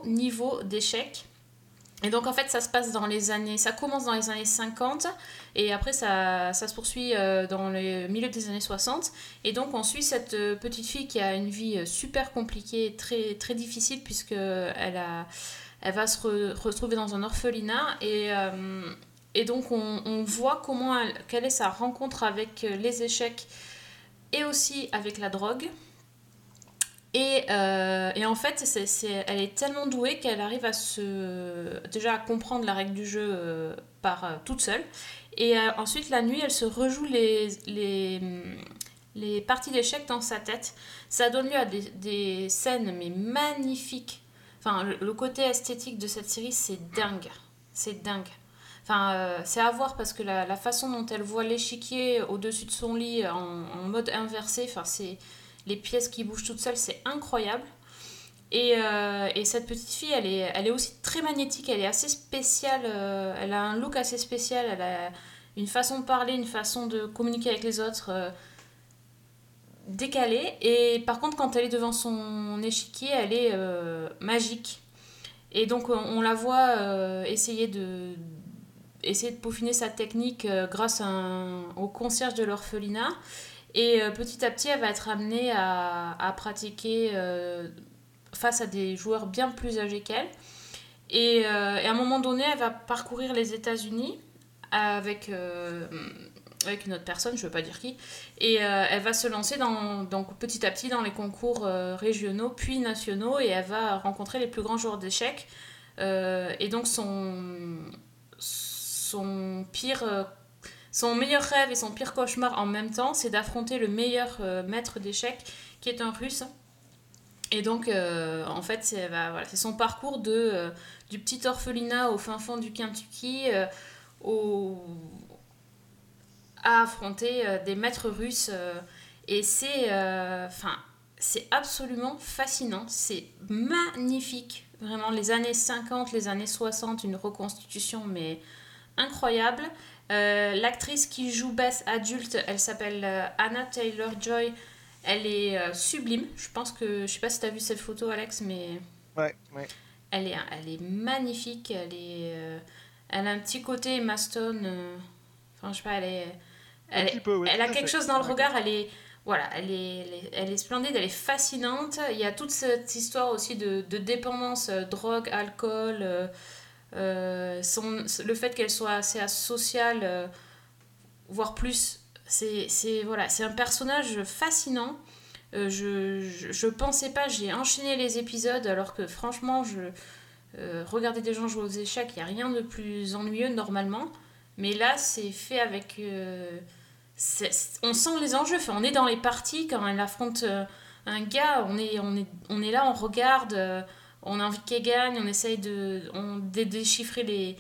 niveau d'échecs. Et donc en fait, ça se passe dans les années, ça commence dans les années 50 et après ça, ça se poursuit euh, dans le milieu des années 60. Et donc on suit cette euh, petite fille qui a une vie euh, super compliquée, très très difficile puisque elle a, elle va se re- retrouver dans un orphelinat et et donc on, on voit comment elle- quelle est sa rencontre avec les échecs et aussi avec la drogue. Et, euh, et en fait, elle est tellement douée qu'elle arrive à se déjà à comprendre la règle du jeu euh, par euh, toute seule. Et ensuite, la nuit, elle se rejoue les, les, les parties d'échecs dans sa tête. Ça donne lieu à des, des scènes mais magnifiques. Enfin, le, côté esthétique de cette série, c'est dingue. C'est dingue. Enfin, c'est à voir parce que la, la façon dont elle voit l'échiquier au-dessus de son lit en, en mode inversé, enfin, c'est les pièces qui bougent toutes seules, c'est incroyable. Et, euh, et cette petite fille, elle est, elle est aussi très magnétique, elle est assez spéciale, euh, elle a un look assez spécial, elle a une façon de parler, une façon de communiquer avec les autres euh, décalée. Et par contre, quand elle est devant son échiquier, elle est magique. Et donc on, la voit essayer de essayer de peaufiner sa technique grâce au concierge de l'orphelinat. Et euh, petit à petit, elle va être amenée à, pratiquer euh, face à des joueurs bien plus âgés qu'elle. Et, euh, et à un moment donné, elle va parcourir les États-Unis avec, avec une autre personne, je ne veux pas dire qui. Et elle va se lancer dans, donc, petit à petit dans les concours régionaux puis nationaux et elle va rencontrer les plus grands joueurs d'échecs. Et donc son, son pire... son meilleur rêve et son pire cauchemar en même temps, c'est d'affronter le meilleur euh, maître d'échecs, qui est un russe. Et donc, euh, en fait, c'est bah, c'est son parcours de, euh, du petit orphelinat au fin fond du Kentucky à affronter des maîtres russes. et c'est c'est absolument fascinant. C'est magnifique. Vraiment, les années 50, les années 60, une reconstitution, mais incroyable. Euh, L'actrice qui joue Bess adulte, elle s'appelle euh, Anna Taylor-Joy. Elle est euh, sublime. Je pense que. Je sais pas si tu as vu cette photo, Alex, mais. Ouais, ouais. Elle est, elle est magnifique, elle est, elle a un petit côté Emma Stone. enfin, je sais pas, elle est, elle, petit est- peu, ouais, elle a quelque fait. chose dans le regard. Elle est, voilà, elle est, elle est, elle est splendide, elle est fascinante. Il y a toute cette histoire aussi de, de dépendance, euh, drogue, alcool, euh, son, le fait qu'elle soit assez asociale, euh, voire plus. C'est, voilà, un personnage fascinant. Euh, je, je, pensais pas, j'ai enchaîné les épisodes alors que franchement, je euh, regarder des gens jouer aux échecs, il n'y a rien de plus ennuyeux normalement. Mais là, c'est fait avec. euh, on sent les enjeux. On est dans les parties quand elle affronte euh, un gars, on est, on, est, on est là, on regarde, euh, on a envie qu'elle gagne, on essaye de, on, déchiffrer les,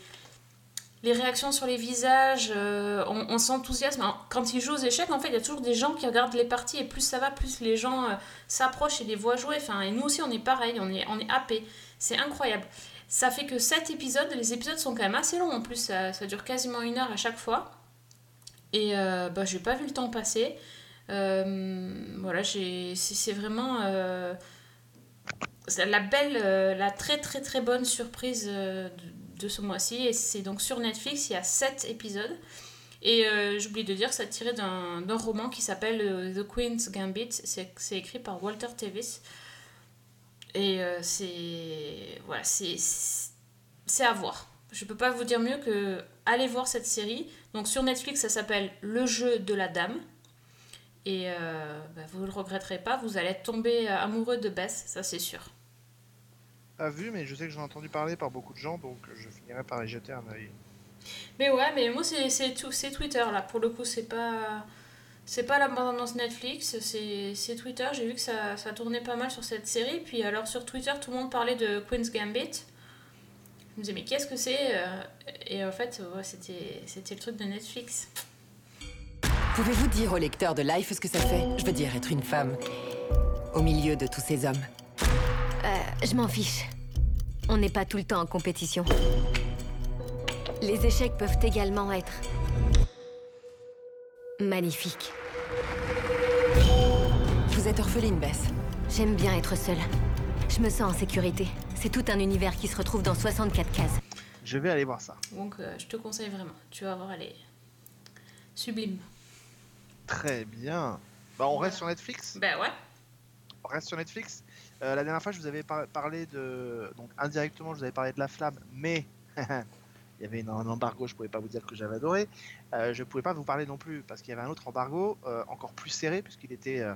les réactions sur les visages, euh, on, s'enthousiasme. Quand ils jouent aux échecs, en fait, il y a toujours des gens qui regardent les parties et plus ça va, plus les gens euh, s'approchent et les voient jouer. Enfin, et nous aussi, on est pareil, on est, on est happé. C'est incroyable. Ça fait que 7 épisodes, les épisodes sont quand même assez longs en plus, ça, ça dure quasiment une heure à chaque fois. Et euh, bah, j'ai pas vu le temps passer. Euh, voilà, c'est vraiment la belle, euh, la très très très bonne surprise euh, de, ce mois-ci. Et c'est donc sur Netflix, il y a 7 épisodes. Et euh, j'oublie de dire, ça tiré d'un roman qui s'appelle The Queen's Gambit. C'est écrit par Walter Tevis. Et c'est. Voilà, c'est. À voir. Je peux pas vous dire mieux que allez voir cette série. Donc sur Netflix, ça s'appelle Le jeu de la dame. Et bah, vous ne le regretterez pas, vous allez tomber amoureux de Bess, ça c'est sûr. Pas vu, mais je sais que j'en ai entendu parler par beaucoup de gens, donc je finirai par y jeter un œil. Mais ouais, mais moi c'est c'est tout- c'est Twitter là, pour le coup c'est pas c'est pas la bande-annonce Netflix, c'est c'est Twitter, j'ai vu que ça, ça tournait pas mal sur cette série, puis alors sur Twitter tout le monde parlait de Queen's Gambit. Je me disais mais qu'est-ce que c'est euh, Et en fait ouais, c'était c'était le truc de Netflix. Pouvez-vous dire au lecteur de Life ce que ça fait? Je veux dire, être une femme au milieu de tous ces hommes. Euh, je m'en fiche. On n'est pas tout le temps en compétition. Les échecs peuvent également être magnifiques. Vous êtes orpheline, Bess. J'aime bien être seule. Je me sens en sécurité. C'est tout un univers qui se retrouve dans 64 cases. Je vais aller voir ça. Donc euh, je te conseille vraiment, tu vas voir elle est sublime. Très bien. Bah, on reste sur Netflix? Ben ouais. On reste sur Netflix? Euh, la dernière fois, je vous avais par- parlé de. Donc, indirectement, je vous avais parlé de La Flamme, mais il y avait un embargo, je pouvais pas vous dire que j'avais adoré. Euh, je pouvais pas vous parler non plus, parce qu'il y avait un autre embargo, euh, encore plus serré, puisqu'il était. euh,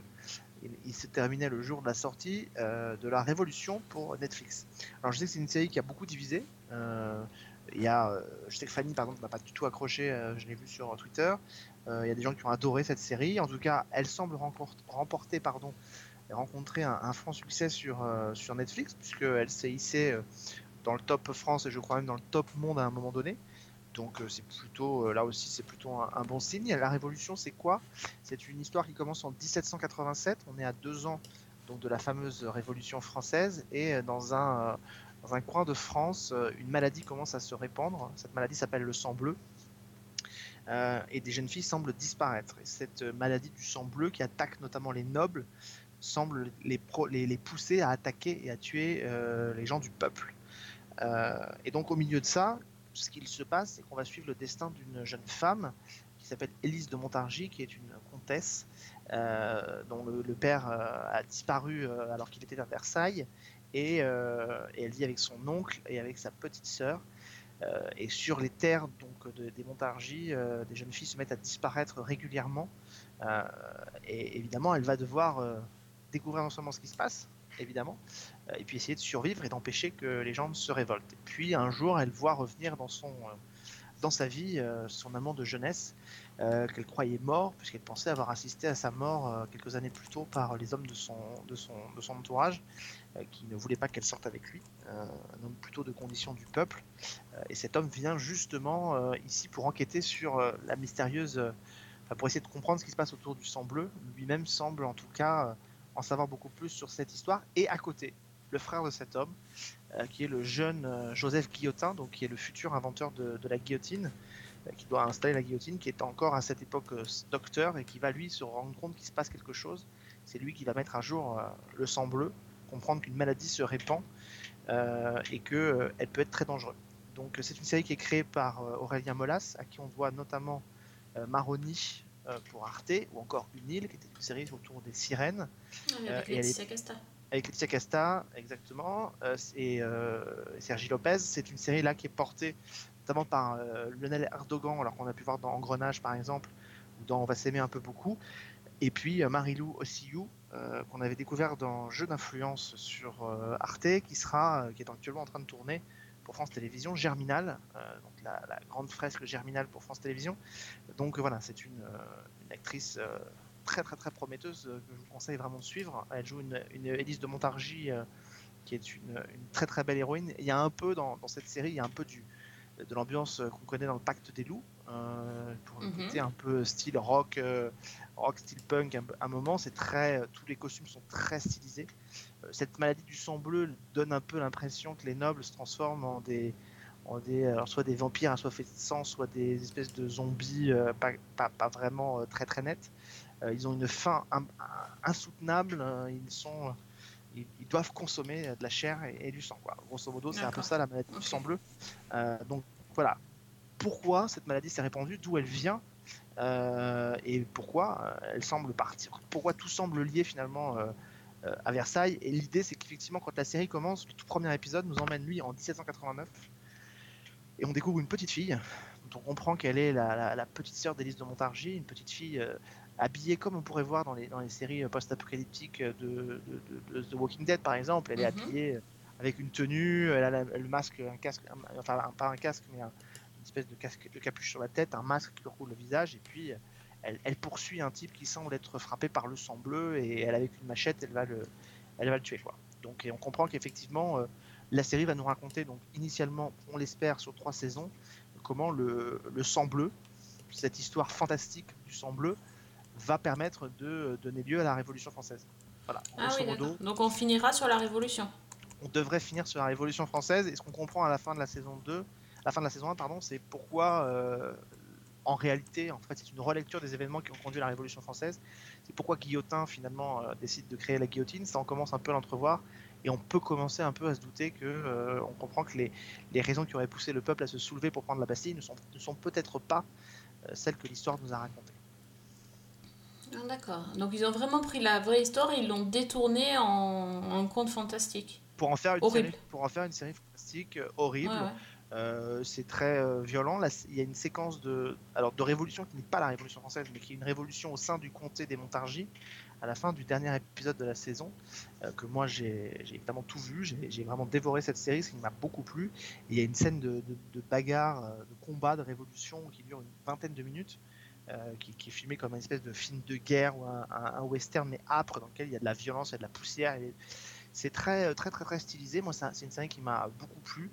il, se terminait le jour de la sortie de la Révolution pour Netflix. Alors, je sais que c'est une série qui a beaucoup divisé. Il y a, je sais que Fanny, par exemple, n'a pas du tout accroché, je l'ai vu sur Twitter. Il y a des gens qui ont adoré cette série. En tout cas, elle semble remporter pardon, et rencontrer un, franc succès sur, euh, sur Netflix, puisqu'elle s'est hissée euh, dans le top France et je crois même dans le top monde à un moment donné. Donc euh, c'est plutôt, euh, là aussi, c'est plutôt un, bon signe. La Révolution, c'est quoi? C'est une histoire qui commence en 1787. On est à deux ans donc, de la fameuse Révolution française et euh, dans un, euh, dans un coin de France, euh, une maladie commence à se répandre. Cette maladie s'appelle le sang bleu. Euh, et des jeunes filles semblent disparaître. Et cette euh, maladie du sang bleu qui attaque notamment les nobles semble les, pousser à attaquer et à tuer euh, les gens du peuple. Euh, et donc au milieu de ça, ce qu'il se passe, c'est qu'on va suivre le destin d'une jeune femme qui s'appelle Élise de Montargis, qui est une comtesse euh, dont le, père a disparu alors qu'il était à Versailles, et, et elle vit avec son oncle et avec sa petite sœur. Et sur les terres donc, de- des Montargis, des jeunes filles se mettent à disparaître régulièrement. Et évidemment, elle va devoir découvrir non seulement ce qui se passe, évidemment, euh, et puis essayer de survivre et d'empêcher que les gens ne se révoltent. Puis un jour, elle voit revenir dans, son, euh, dans sa vie euh, son amant de jeunesse qu'elle croyait mort, puisqu'elle pensait avoir assisté à sa mort quelques années plus tôt par les hommes de son, de son, de son entourage, qui ne voulaient pas qu'elle sorte avec lui, un homme plutôt de condition du peuple. Et cet homme vient justement ici pour enquêter sur la mystérieuse, pour essayer de comprendre ce qui se passe autour du sang bleu. Lui-même semble en tout cas en savoir beaucoup plus sur cette histoire. Et à côté, le frère de cet homme, euh, qui est le jeune euh, Joseph Guillotin, donc qui est le futur inventeur de, la guillotine, euh, qui doit installer la guillotine, qui est encore à cette époque docteur et qui va lui se rendre compte qu'il se passe quelque chose. C'est lui qui va mettre à jour le sang bleu, comprendre qu'une maladie se répand et qu'elle peut être très dangereuse. Donc c'est une série qui est créée par Aurélien Molas, à qui on voit notamment Maroni pour Arte, ou encore Une île, qui était une série autour des sirènes, Avec Euh, elle Laetitia Casta. avec Laetitia Casta, exactement, euh, et euh, Sergi Lopez. C'est une série là qui est portée notamment par euh, Lionel Erdogan, alors qu'on a pu voir dans Engrenage par exemple, ou dans On va s'aimer un peu beaucoup, et puis euh, Marilou Ossiou, euh, qu'on avait découvert dans Jeu d'influence sur euh, Arte, qui sera, euh, qui est actuellement en train de tourner pour France Télévisions, Germinal, euh, donc la, la grande fresque Germinal pour France Télévisions. Donc voilà, c'est une, euh, une actrice euh, très très très prometteuse que je vous conseille vraiment de suivre. Elle joue une, une Élise de Montargis euh, qui est une, une très très belle héroïne. Il y a un peu dans, dans cette série, il y a un peu du, de l'ambiance qu'on connaît dans le Pacte des loups, euh, pour le Mhm. côté un peu style rock, euh, rock style punk. Un, un moment, c'est très, tous les costumes sont très stylisés. Euh, cette maladie du sang bleu donne un peu l'impression que les nobles se transforment en des en des, alors soit des vampires assoiffés de sang, soit des espèces de zombies euh, pas, pas, pas vraiment euh, très très nets. Euh, ils ont une faim im- insoutenable, euh, ils sont ils, ils doivent consommer euh, de la chair et, et du sang. Quoi. Grosso modo, c'est un peu ça la maladie du sang bleu. Euh, donc voilà. Pourquoi cette maladie s'est répandue, d'où elle vient? Euh, et pourquoi euh, elle semble partir? Pourquoi tout semble lié finalement euh, euh, à Versailles. Et l'idée, c'est qu'effectivement, quand la série commence, le tout premier épisode nous emmène lui en 1789 et on découvre une petite fille dont on comprend qu'elle est la, la- la petite sœur d'Élise de Montargis, une petite fille euh, habillée comme on pourrait voir dans les, dans les séries euh, post-apocalyptiques de, de, de- de The Walking Dead par exemple. Elle est Mhm. habillée avec une tenue, elle a la- le masque, un casque, un- enfin un- pas un casque, mais un- une espèce de casque de capuche sur la tête, un masque qui recouvre le visage, et puis elle, elle poursuit un type qui semble être frappé par le sang bleu, et elle avec une machette, elle va le, elle va le tuer quoi. Donc et on comprend qu'effectivement euh, la série va nous raconter donc initialement, on l'espère, sur trois saisons, comment le, le sang bleu, cette histoire fantastique du sang bleu, va permettre de donner lieu à la Révolution française. Voilà. Ah oui, modo. Donc on finira sur la Révolution. on devrait finir sur la Révolution française. Et ce qu'on comprend à la fin de la saison 2, à la fin de la saison 1, pardon, c'est pourquoi, euh, en réalité, en fait, c'est une relecture des événements qui ont conduit à la Révolution française. C'est pourquoi Guillotin, finalement, euh, décide de créer la guillotine. Ça, on commence un peu à l'entrevoir. Et on peut commencer un peu à se douter que euh, on comprend que les, les raisons qui auraient poussé le peuple à se soulever pour prendre la Bastille ne sont, ne sont peut-être pas euh, celles que l'histoire nous a racontées. Ah, d'accord. Donc ils ont vraiment pris la vraie histoire et ils l'ont détournée en, en conte fantastique. Pour en faire une, Horrible. série, pour en faire une série fantastique, horrible, Ouais, ouais. Euh, c'est très euh, violent. Il y a une séquence de, alors, de révolution qui n'est pas la Révolution française, mais qui est une révolution au sein du comté des Montargis, à la fin du dernier épisode de la saison, euh, que moi j'ai évidemment tout vu, j'ai vraiment dévoré cette série, ce qui m'a beaucoup plu. Il y a une scène de, bagarre, de combat, de révolution qui dure une vingtaine de minutes, qui, est filmé comme une espèce de film de guerre ou un, western mais âpre dans lequel il y a de la violence, il y a de la poussière. C'est très, très, très, très stylisé. Moi, c'est une série qui m'a beaucoup plu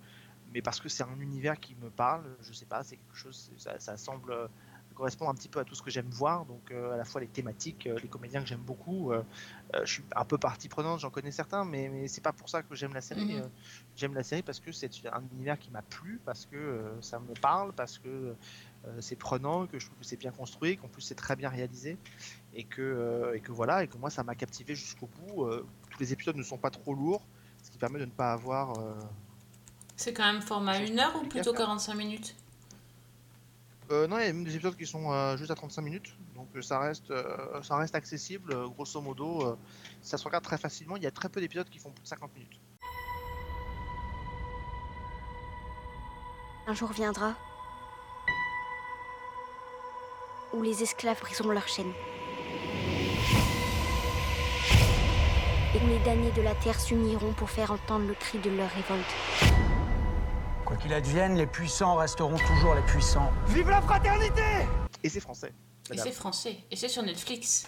mais parce que c'est un univers qui me parle, je sais pas, c'est quelque chose, ça, ça semble euh, correspondre un petit peu à tout ce que j'aime voir, donc euh, à la fois les thématiques, euh, les comédiens que j'aime beaucoup, je suis un peu partie prenante, j'en connais certains, mais, mais c'est pas pour ça que j'aime la série, Mhm. j'aime la série parce que c'est un univers qui m'a plu, parce que ça me parle, parce que c'est prenant, que je trouve que c'est bien construit, qu'en plus c'est très bien réalisé, et que, et que voilà, et que moi ça m'a captivé jusqu'au bout, tous les épisodes ne sont pas trop lourds, ce qui permet de ne pas avoir... C'est quand même format 1 heure ou plutôt 45 minutes? Euh, non, il y a même des épisodes qui sont euh, juste à 35 minutes, donc euh, ça reste, euh, ça reste accessible. grosso modo, euh, ça se regarde très facilement. Il y a très peu d'épisodes qui font plus de 50 minutes. Un jour viendra où les esclaves briseront leurs chaînes. Et les damnés de la terre s'uniront pour faire entendre le cri de leur révolte. Qu'il advienne, les puissants resteront toujours les puissants. Vive la fraternité Et c'est français. Et c'est français. Et c'est sur Netflix.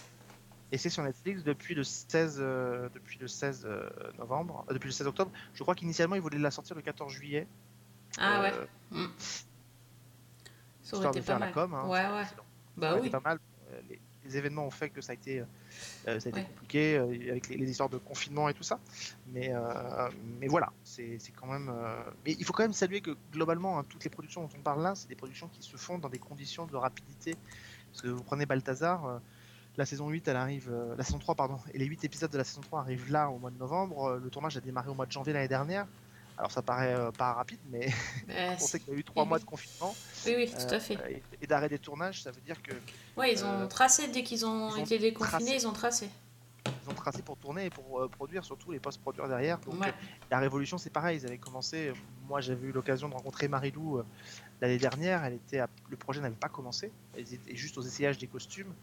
Et c'est sur Netflix depuis le 16, euh, depuis le 16 euh, novembre, euh, depuis le 16 octobre. Je crois qu'initialement ils voulaient la sortir le 14 juillet. Ah Euh, ouais. Mm. Ça aurait histoire été de pas faire la mal. com. hein, ouais, ouais. Bah Ça oui. été pas mal. Les, les événements ont fait que ça a été, euh, ça a été Ouais. compliqué euh, avec les, les histoires de confinement et tout ça. Mais, euh, mais voilà, c'est quand même. euh, Mais il faut quand même saluer que globalement, hein, toutes les productions dont on parle là, c'est des productions qui se font dans des conditions de rapidité. Parce que vous prenez Balthazar. euh, la saison 8, elle arrive, euh, la saison 3, pardon, et les 8 épisodes de la saison 3 arrivent là au mois de novembre. Euh, Le tournage a démarré au mois de janvier l'année dernière. Alors ça paraît euh, pas rapide, mais Bah, on sait qu'il y a eu 3 oui, mois oui. de confinement. Oui, oui, tout à fait. Euh, et et d'arrêt des tournages, ça veut dire que Ouais, ils ont euh, tracé dès qu'ils ont, été déconfinés, tracé. ils ont tracé. ils ont tracé pour tourner et pour euh, produire, surtout les post-produire derrière. Donc Ouais. euh, la Révolution, c'est pareil, ils avaient commencé. euh, moi, j'avais eu l'occasion de rencontrer Marilou euh, l'année dernière. Elle était à- le projet n'avait pas commencé, ils étaient juste aux essayages des costumes.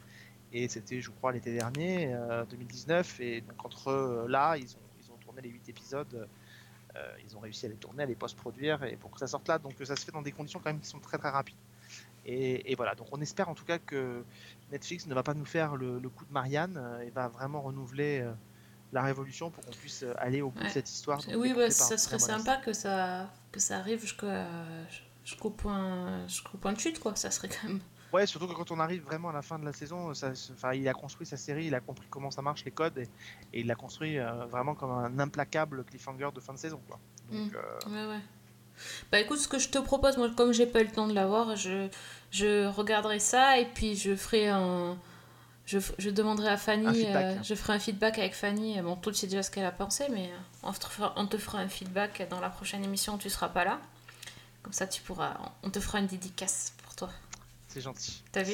Et c'était, je crois, l'été dernier, euh, 2019. Et donc entre euh, là, ils ont, ils ont tourné les 8 épisodes. Euh, ils ont réussi à les tourner, à les post-produire et pour que ça sorte là. Donc ça se fait dans des conditions quand même qui sont très très rapides. Et, et voilà, donc on espère en tout cas que Netflix ne va pas nous faire le, le coup de Marianne euh, et va vraiment renouveler euh, la révolution pour qu'on puisse euh, aller au bout de Ouais. cette histoire. Oui, bah, par ça serait sympa que ça, que ça arrive jusqu'au point, jusqu'au point de chute, quoi. Ça serait quand même. Ouais, surtout que quand on arrive vraiment à la fin de la saison, ça, enfin, il a construit sa série, il a compris comment ça marche, les codes, et, et il l'a construit euh, vraiment comme un implacable cliffhanger de fin de saison. Quoi. Donc, Mm. euh, Ouais, ouais. Bah écoute, ce que je te propose, moi, comme j'ai pas eu le temps de la voir, je, je regarderai ça et puis je ferai un. Je, je demanderai à Fanny, feedback. euh, je ferai un feedback avec Fanny. Bon, tu sais déjà ce qu'elle a pensé, mais on te, fera, on te fera un feedback dans la prochaine émission où tu seras pas là. Comme ça, tu pourras. On te fera une dédicace pour toi. C'est gentil. T'as vu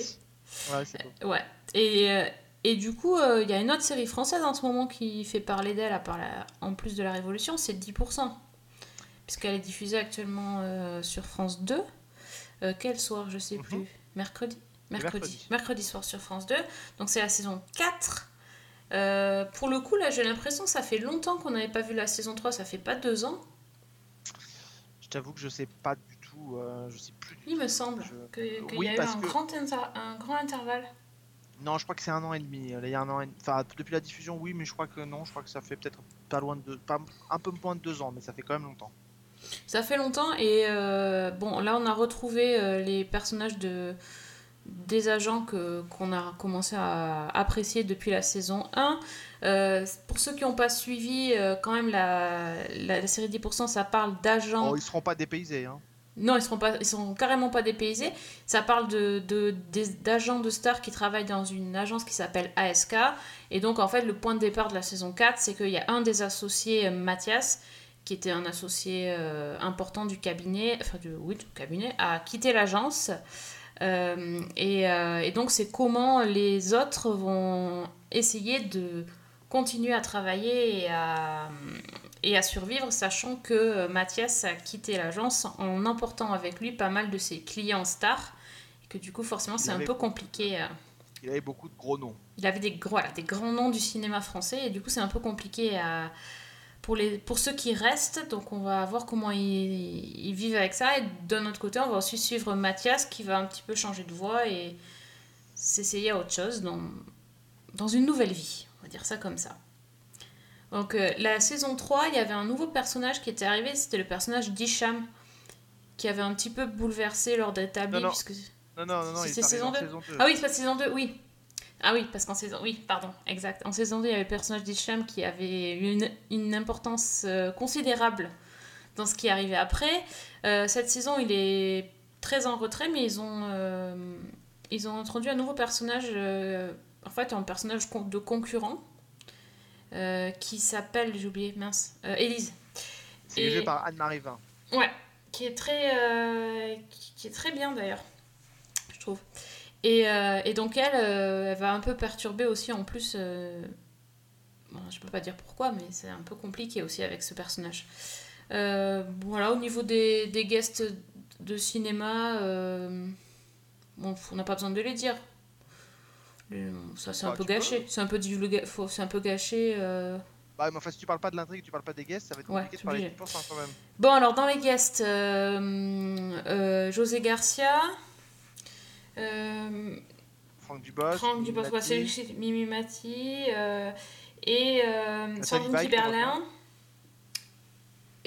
Ouais, c'est. Ouais. Et, euh, et du coup, euh, il y a une autre série française en ce moment qui fait parler d'elle, à part la- en plus de la Révolution, c'est 10%. Puisqu'elle est diffusée actuellement euh, sur France 2. Euh, quel soir, je sais plus. Mercredi mercredi. mercredi. mercredi. soir sur France 2. Donc c'est la saison 4. Euh, pour le coup, là, j'ai l'impression que ça fait longtemps qu'on n'avait pas vu la saison 3. Ça fait pas deux ans, Je t'avoue que je sais pas du tout, euh, je sais plus du il me semble, Je- qu'il Oui, y a eu un, que- grand inter- un grand intervalle. Non, je crois que c'est un an et demi. Là, il y a un an et... Enfin, depuis la diffusion, oui, mais je crois que non. Je crois que ça fait peut-être pas loin de pas... un peu moins de deux ans, mais ça fait quand même longtemps. Ça fait longtemps et euh, bon là on a retrouvé euh, les personnages de des agents que qu'on a commencé à apprécier depuis la saison 1. Euh, pour ceux qui n'ont pas suivi, euh, quand même la, la, la série 10%, ça parle d'agents. Oh, ils seront pas dépaysés, hein. Non, ils seront sont carrément pas dépaysés. Ça parle de d'agents de stars qui travaillent dans une agence qui s'appelle ASK. Et donc en fait le point de départ de la saison 4, c'est qu'il y a un des associés, euh, Mathias, qui était un associé euh, important du cabinet, enfin du, oui, du cabinet, a quitté l'agence. Euh, et donc c'est comment les autres vont essayer de continuer à travailler et à, et à survivre, sachant que euh, Mathias a quitté l'agence en emportant avec lui pas mal de ses clients stars, et que du coup forcément c'est un avait- peu compliqué. euh, Il avait beaucoup de gros noms. il avait des, gros- voilà, des grands noms du cinéma français et du coup c'est un peu compliqué à, pour, les, pour ceux qui restent. Donc on va voir comment ils, ils vivent avec ça. Et d'un autre côté, on va aussi suivre Mathias qui va un petit peu changer de voix et s'essayer à autre chose dans, dans une nouvelle vie. Va dire ça comme ça. Donc euh, la saison 3, il y avait un nouveau personnage qui était arrivé, c'était le personnage d'Isham qui avait un petit peu bouleversé l'ordre établi. Non, puisque- Non, non, non, arrivé saison en 2 saison 2. Ah oui, c'est pas saison 2, oui. Ah oui, parce qu'en saison... Oui, pardon, exact. En saison 2, il y avait le personnage d'Hicham qui avait eu une, une importance euh, considérable dans ce qui arrivait après. Euh, cette saison, il est très en retrait, mais ils ont, ils ont introduit un nouveau personnage, en fait, un personnage de concurrent, euh, qui s'appelle, j'ai oublié, mince, euh, Élise. C'est joué par Anne-Marie Vin. Ouais, qui est très, euh, qui, qui est très bien d'ailleurs, je trouve. Et, et donc elle, elle va un peu perturber aussi en plus. bon, je peux pas dire pourquoi, mais c'est un peu compliqué aussi avec ce personnage. Euh, voilà, au niveau des, des guests de cinéma, euh, bon, on n'a pas besoin de les dire. Les- Ça c'est un Bah, peu tu peux. gâché, c'est un peu divulga- faut- c'est un peu gâché. euh. Bah, mais enfin, si tu parles pas de l'intrigue, tu parles pas des guests, ça va être Ouais, compliqué de c'est parler de. 10% quand même. Bon, alors dans les guests, euh, euh, José Garcia, euh, Franck Dubos. Franck Dubos, ouais, Mati. c'est lui, c'est Mimi Mati, euh, et euh, Sandrine Kiberlin,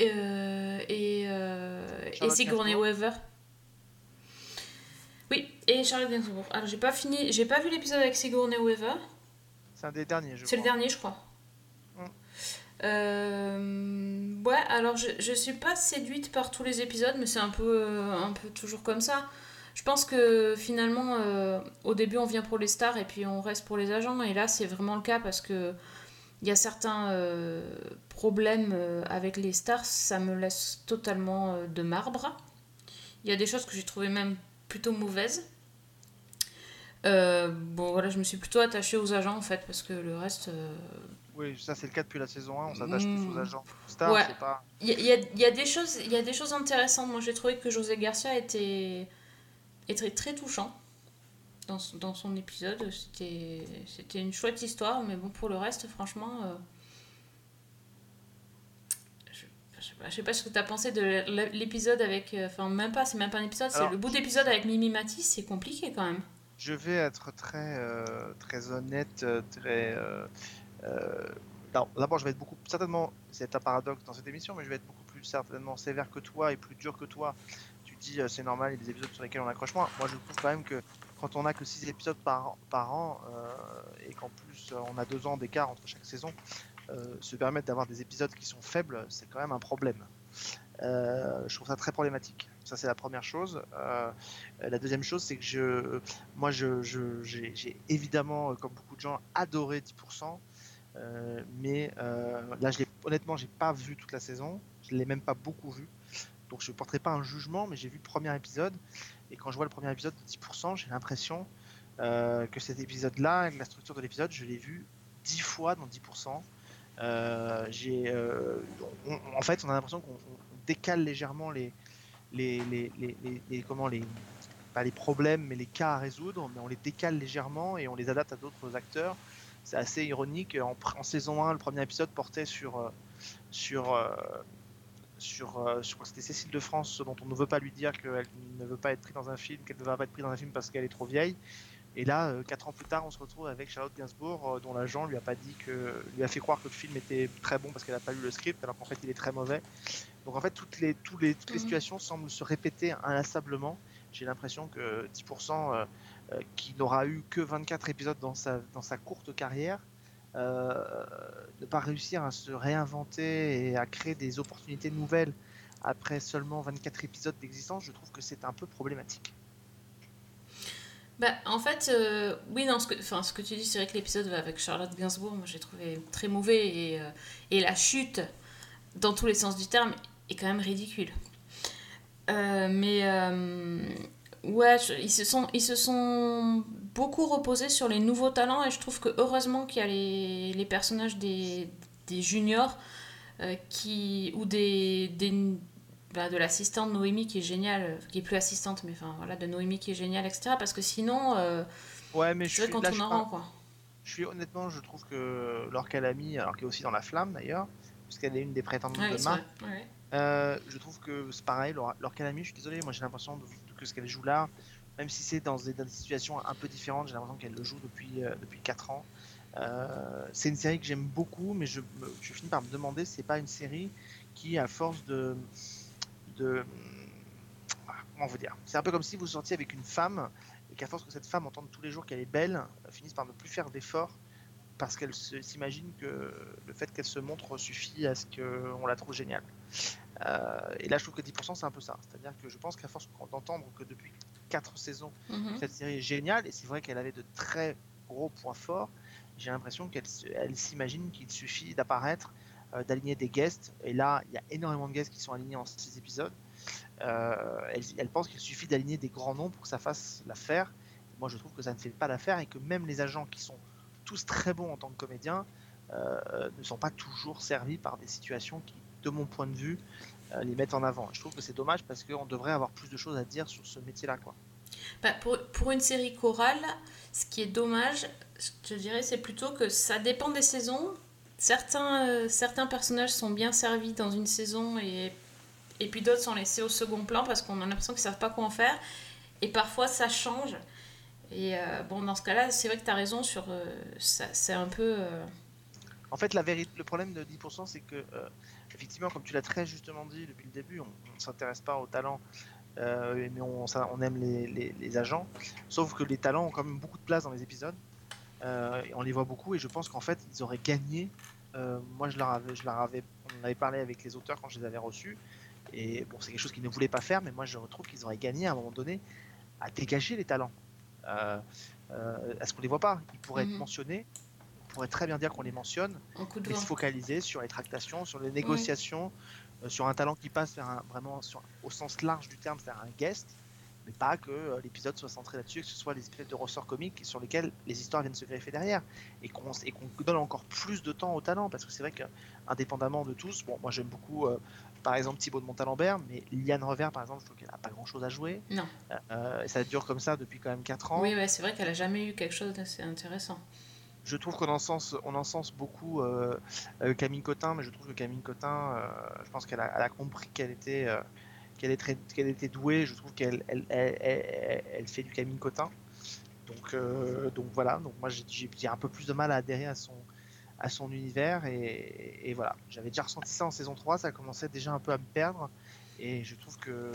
euh, et, euh, et Sigourney. Weaver. Charlotte Gainsbourg. Alors j'ai pas fini, j'ai pas vu l'épisode avec Sigourney Weaver. C'est un des derniers, je C'est le crois. dernier, je crois. Mm. Euh, ouais, alors je, je suis pas séduite par tous les épisodes, mais c'est un peu, euh, un peu toujours comme ça. Je pense que finalement, euh, au début, on vient pour les stars et puis on reste pour les agents. Et là, c'est vraiment le cas parce que il y a certains problèmes avec les stars, ça me laisse totalement de marbre. Il y a des choses que j'ai trouvées même plutôt mauvaises. Euh, bon, voilà, je me suis plutôt attachée aux agents en fait, parce que le reste. euh, Oui, ça c'est le cas depuis la saison 1, on s'attache Mm. plus aux agents. Stars, Ouais. pas. Il y, y a, il y a des choses, il y a des choses intéressantes. Moi, j'ai trouvé que José Garcia était, était très touchant dans, son- dans son épisode. C'était, c'était une chouette histoire, mais bon, pour le reste, franchement, euh, je, sais pas, ce que tu as pensé de l'épisode avec, euh, enfin même pas, c'est même pas un épisode, c'est le bout d'épisode avec Mimi Mati, c'est compliqué quand même. Je vais être très, euh, très honnête, euh, très. euh, D'abord, je vais être beaucoup. Certainement, c'est un paradoxe dans cette émission, mais je vais être beaucoup plus certainement sévère que toi et plus dur que toi. Tu dis, c'est normal, il y a des épisodes sur lesquels on accroche moins. Moi, je trouve quand même que quand on a que 6 épisodes par, par an et qu'en plus on a deux ans d'écart entre chaque saison, se permettre d'avoir des épisodes qui sont faibles, c'est quand même un problème. Je trouve ça très problématique. Ça, c'est la première chose. Euh, la deuxième chose, c'est que je, moi, je, je- j'ai, j'ai évidemment, euh, comme beaucoup de gens, adoré 10%. euh, mais là, je honnêtement, j'ai pas vu toute la saison. Je l'ai même pas beaucoup vu. Donc, je ne porterai pas un jugement, mais j'ai vu le premier épisode. Et quand je vois le premier épisode de 10%, j'ai l'impression que cet épisode-là, la structure de l'épisode, je l'ai vu 10 fois dans 10%. Euh, j'ai, en fait, on a l'impression qu'on on- on décale légèrement les, les, comment les, pas les problèmes, mais les cas à résoudre, mais on les décale légèrement et on les adapte à d'autres acteurs. C'est assez ironique. En, saison 1, le premier épisode portait sur, euh, sur, euh, sur, euh, c'était Cécile de France, dont on ne veut pas lui dire qu'elle ne veut pas être prise dans un film, qu'elle ne va pas être prise dans un film parce qu'elle est trop vieille. Et là, quatre ans plus tard, on se retrouve avec Charlotte Gainsbourg, dont l'agent lui a pas dit que, lui a fait croire que le film était très bon parce qu'elle n'a pas lu le script, alors qu'en fait il est très mauvais. Donc en fait, toutes les, toutes les Mhm. situations semblent se répéter inlassablement. J'ai l'impression que 10% euh, euh, qui n'aura eu que 24 épisodes dans sa, dans sa courte carrière, euh, ne pas réussir à se réinventer et à créer des opportunités nouvelles après seulement 24 épisodes d'existence, je trouve que c'est un peu problématique. Bah, en fait, euh, oui, non, ce que, ce que tu dis, c'est vrai que l'épisode avec Charlotte Gainsbourg, moi j'ai trouvé très mauvais et, euh, et la chute, dans tous les sens du terme, est quand même ridicule. Euh, mais euh, ouais, ils, se sont, ils se sont beaucoup reposés sur les nouveaux talents et je trouve que heureusement qu'il y a les, les personnages des, des juniors euh, qui, ou des, des, bah, de l'assistante Noémie qui est géniale, qui est plus assistante, mais enfin voilà, de Noémie qui est géniale, etc. Parce que sinon, Ouais, mais je suis, qu'on là, je tourne suis en pas- rond, quoi. Je suis honnêtement, je trouve que Laure Calamy, alors qu'elle est aussi dans la flamme d'ailleurs, puisqu'elle est une des prétendantes Ouais, de Marc, ouais. Euh, je trouve que c'est pareil, Laure Calamy, je suis désolé, moi j'ai l'impression que ce qu'elle joue là, même si c'est dans dans des situations un peu différentes, j'ai l'impression qu'elle le joue depuis, euh, depuis 4 ans. Euh, c'est une série que j'aime beaucoup, mais je, finis par me demander si c'est pas une série qui, à force de. de comment vous dire C'est un peu comme si vous sortiez avec une femme et qu'à force que cette femme entende tous les jours qu'elle est belle, finisse par ne plus faire d'efforts parce qu'elle s'imagine que le fait qu'elle se montre suffit à ce qu'on la trouve géniale. Euh, et là, je trouve que 10%, c'est un peu ça. C'est-à-dire que je pense qu'à force d'entendre que depuis 4 saisons, Mhm. cette série est géniale, et c'est vrai qu'elle avait de très gros points forts, j'ai l'impression qu'elle elle s'imagine qu'il suffit d'apparaître euh, d'aligner des guests. Et là, il y a énormément de guests qui sont alignés en 6 épisodes. Euh, elle, elle pense qu'il suffit d'aligner des grands noms pour que ça fasse l'affaire. Moi, je trouve que ça ne fait pas l'affaire et que même les agents qui sont tous très bons en tant que comédiens euh, ne sont pas toujours servis par des situations qui, de mon point de vue, euh, les mettent en avant. Je trouve que c'est dommage parce qu'on devrait avoir plus de choses à dire sur ce métier-là. quoi. Bah, pour, pour une série chorale, ce qui est dommage, je dirais, c'est plutôt que ça dépend des saisons. Certains, euh, certains personnages sont bien servis dans une saison et, et puis d'autres sont laissés au second plan parce qu'on a l'impression qu'ils savent pas quoi en faire. Et parfois ça change. Et euh, bon, dans ce cas-là, c'est vrai que tu as raison sur. euh, c'est un peu. euh, En fait, la vérité, le problème de 10%, c'est que, effectivement, comme tu l'as très justement dit depuis le début, on ne s'intéresse pas aux talents, mais on, aime les, agents. Sauf que les talents ont quand même beaucoup de place dans les épisodes. et on les voit beaucoup, et je pense qu'en fait, ils auraient gagné. Moi, je leur avais, je leur avais, on en avait parlé avec les auteurs quand je les avais reçus. Et bon, c'est quelque chose qu'ils ne voulaient pas faire, mais moi, je trouve qu'ils auraient gagné à un moment donné à dégager les talents. Euh, euh, Est-ce qu'on les voit pas? Ils pourraient Mhm. être mentionnés. On pourrait très bien dire qu'on les mentionne et se focaliser sur les tractations, sur les négociations, euh, sur un talent qui passe vers un- vraiment sur- au sens large du terme, c'est-à-dire un guest, mais pas que l'épisode soit centré là-dessus, que ce soit les espèces de ressorts comiques sur lesquels les histoires viennent se greffer derrière, et qu'on donne encore plus de temps au talent, parce que c'est vrai qu'indépendamment de tous, bon, moi j'aime beaucoup, euh, par exemple, Thibaut de Montalembert, mais Liane Revers, par exemple, je trouve qu'elle n'a pas grand-chose à jouer, Non. Euh, et ça dure comme ça depuis quand même 4 ans. Oui, ouais, c'est vrai qu'elle a jamais eu quelque chose d'assez intéressant. Je trouve qu'on encense, on encense beaucoup euh, euh, Camille Cotin, mais je trouve que Camille Cotin, euh, je pense qu'elle a, compris qu'elle était, qu'elle était douée. Je trouve qu'elle elle, elle- elle- elle fait du Camille Cotin. Donc, donc voilà. Donc moi, j'ai un peu plus de mal à adhérer à son, à son univers. Et, et voilà. J'avais déjà ressenti ça en saison 3. Ça commençait déjà un peu à me perdre. Et je trouve que,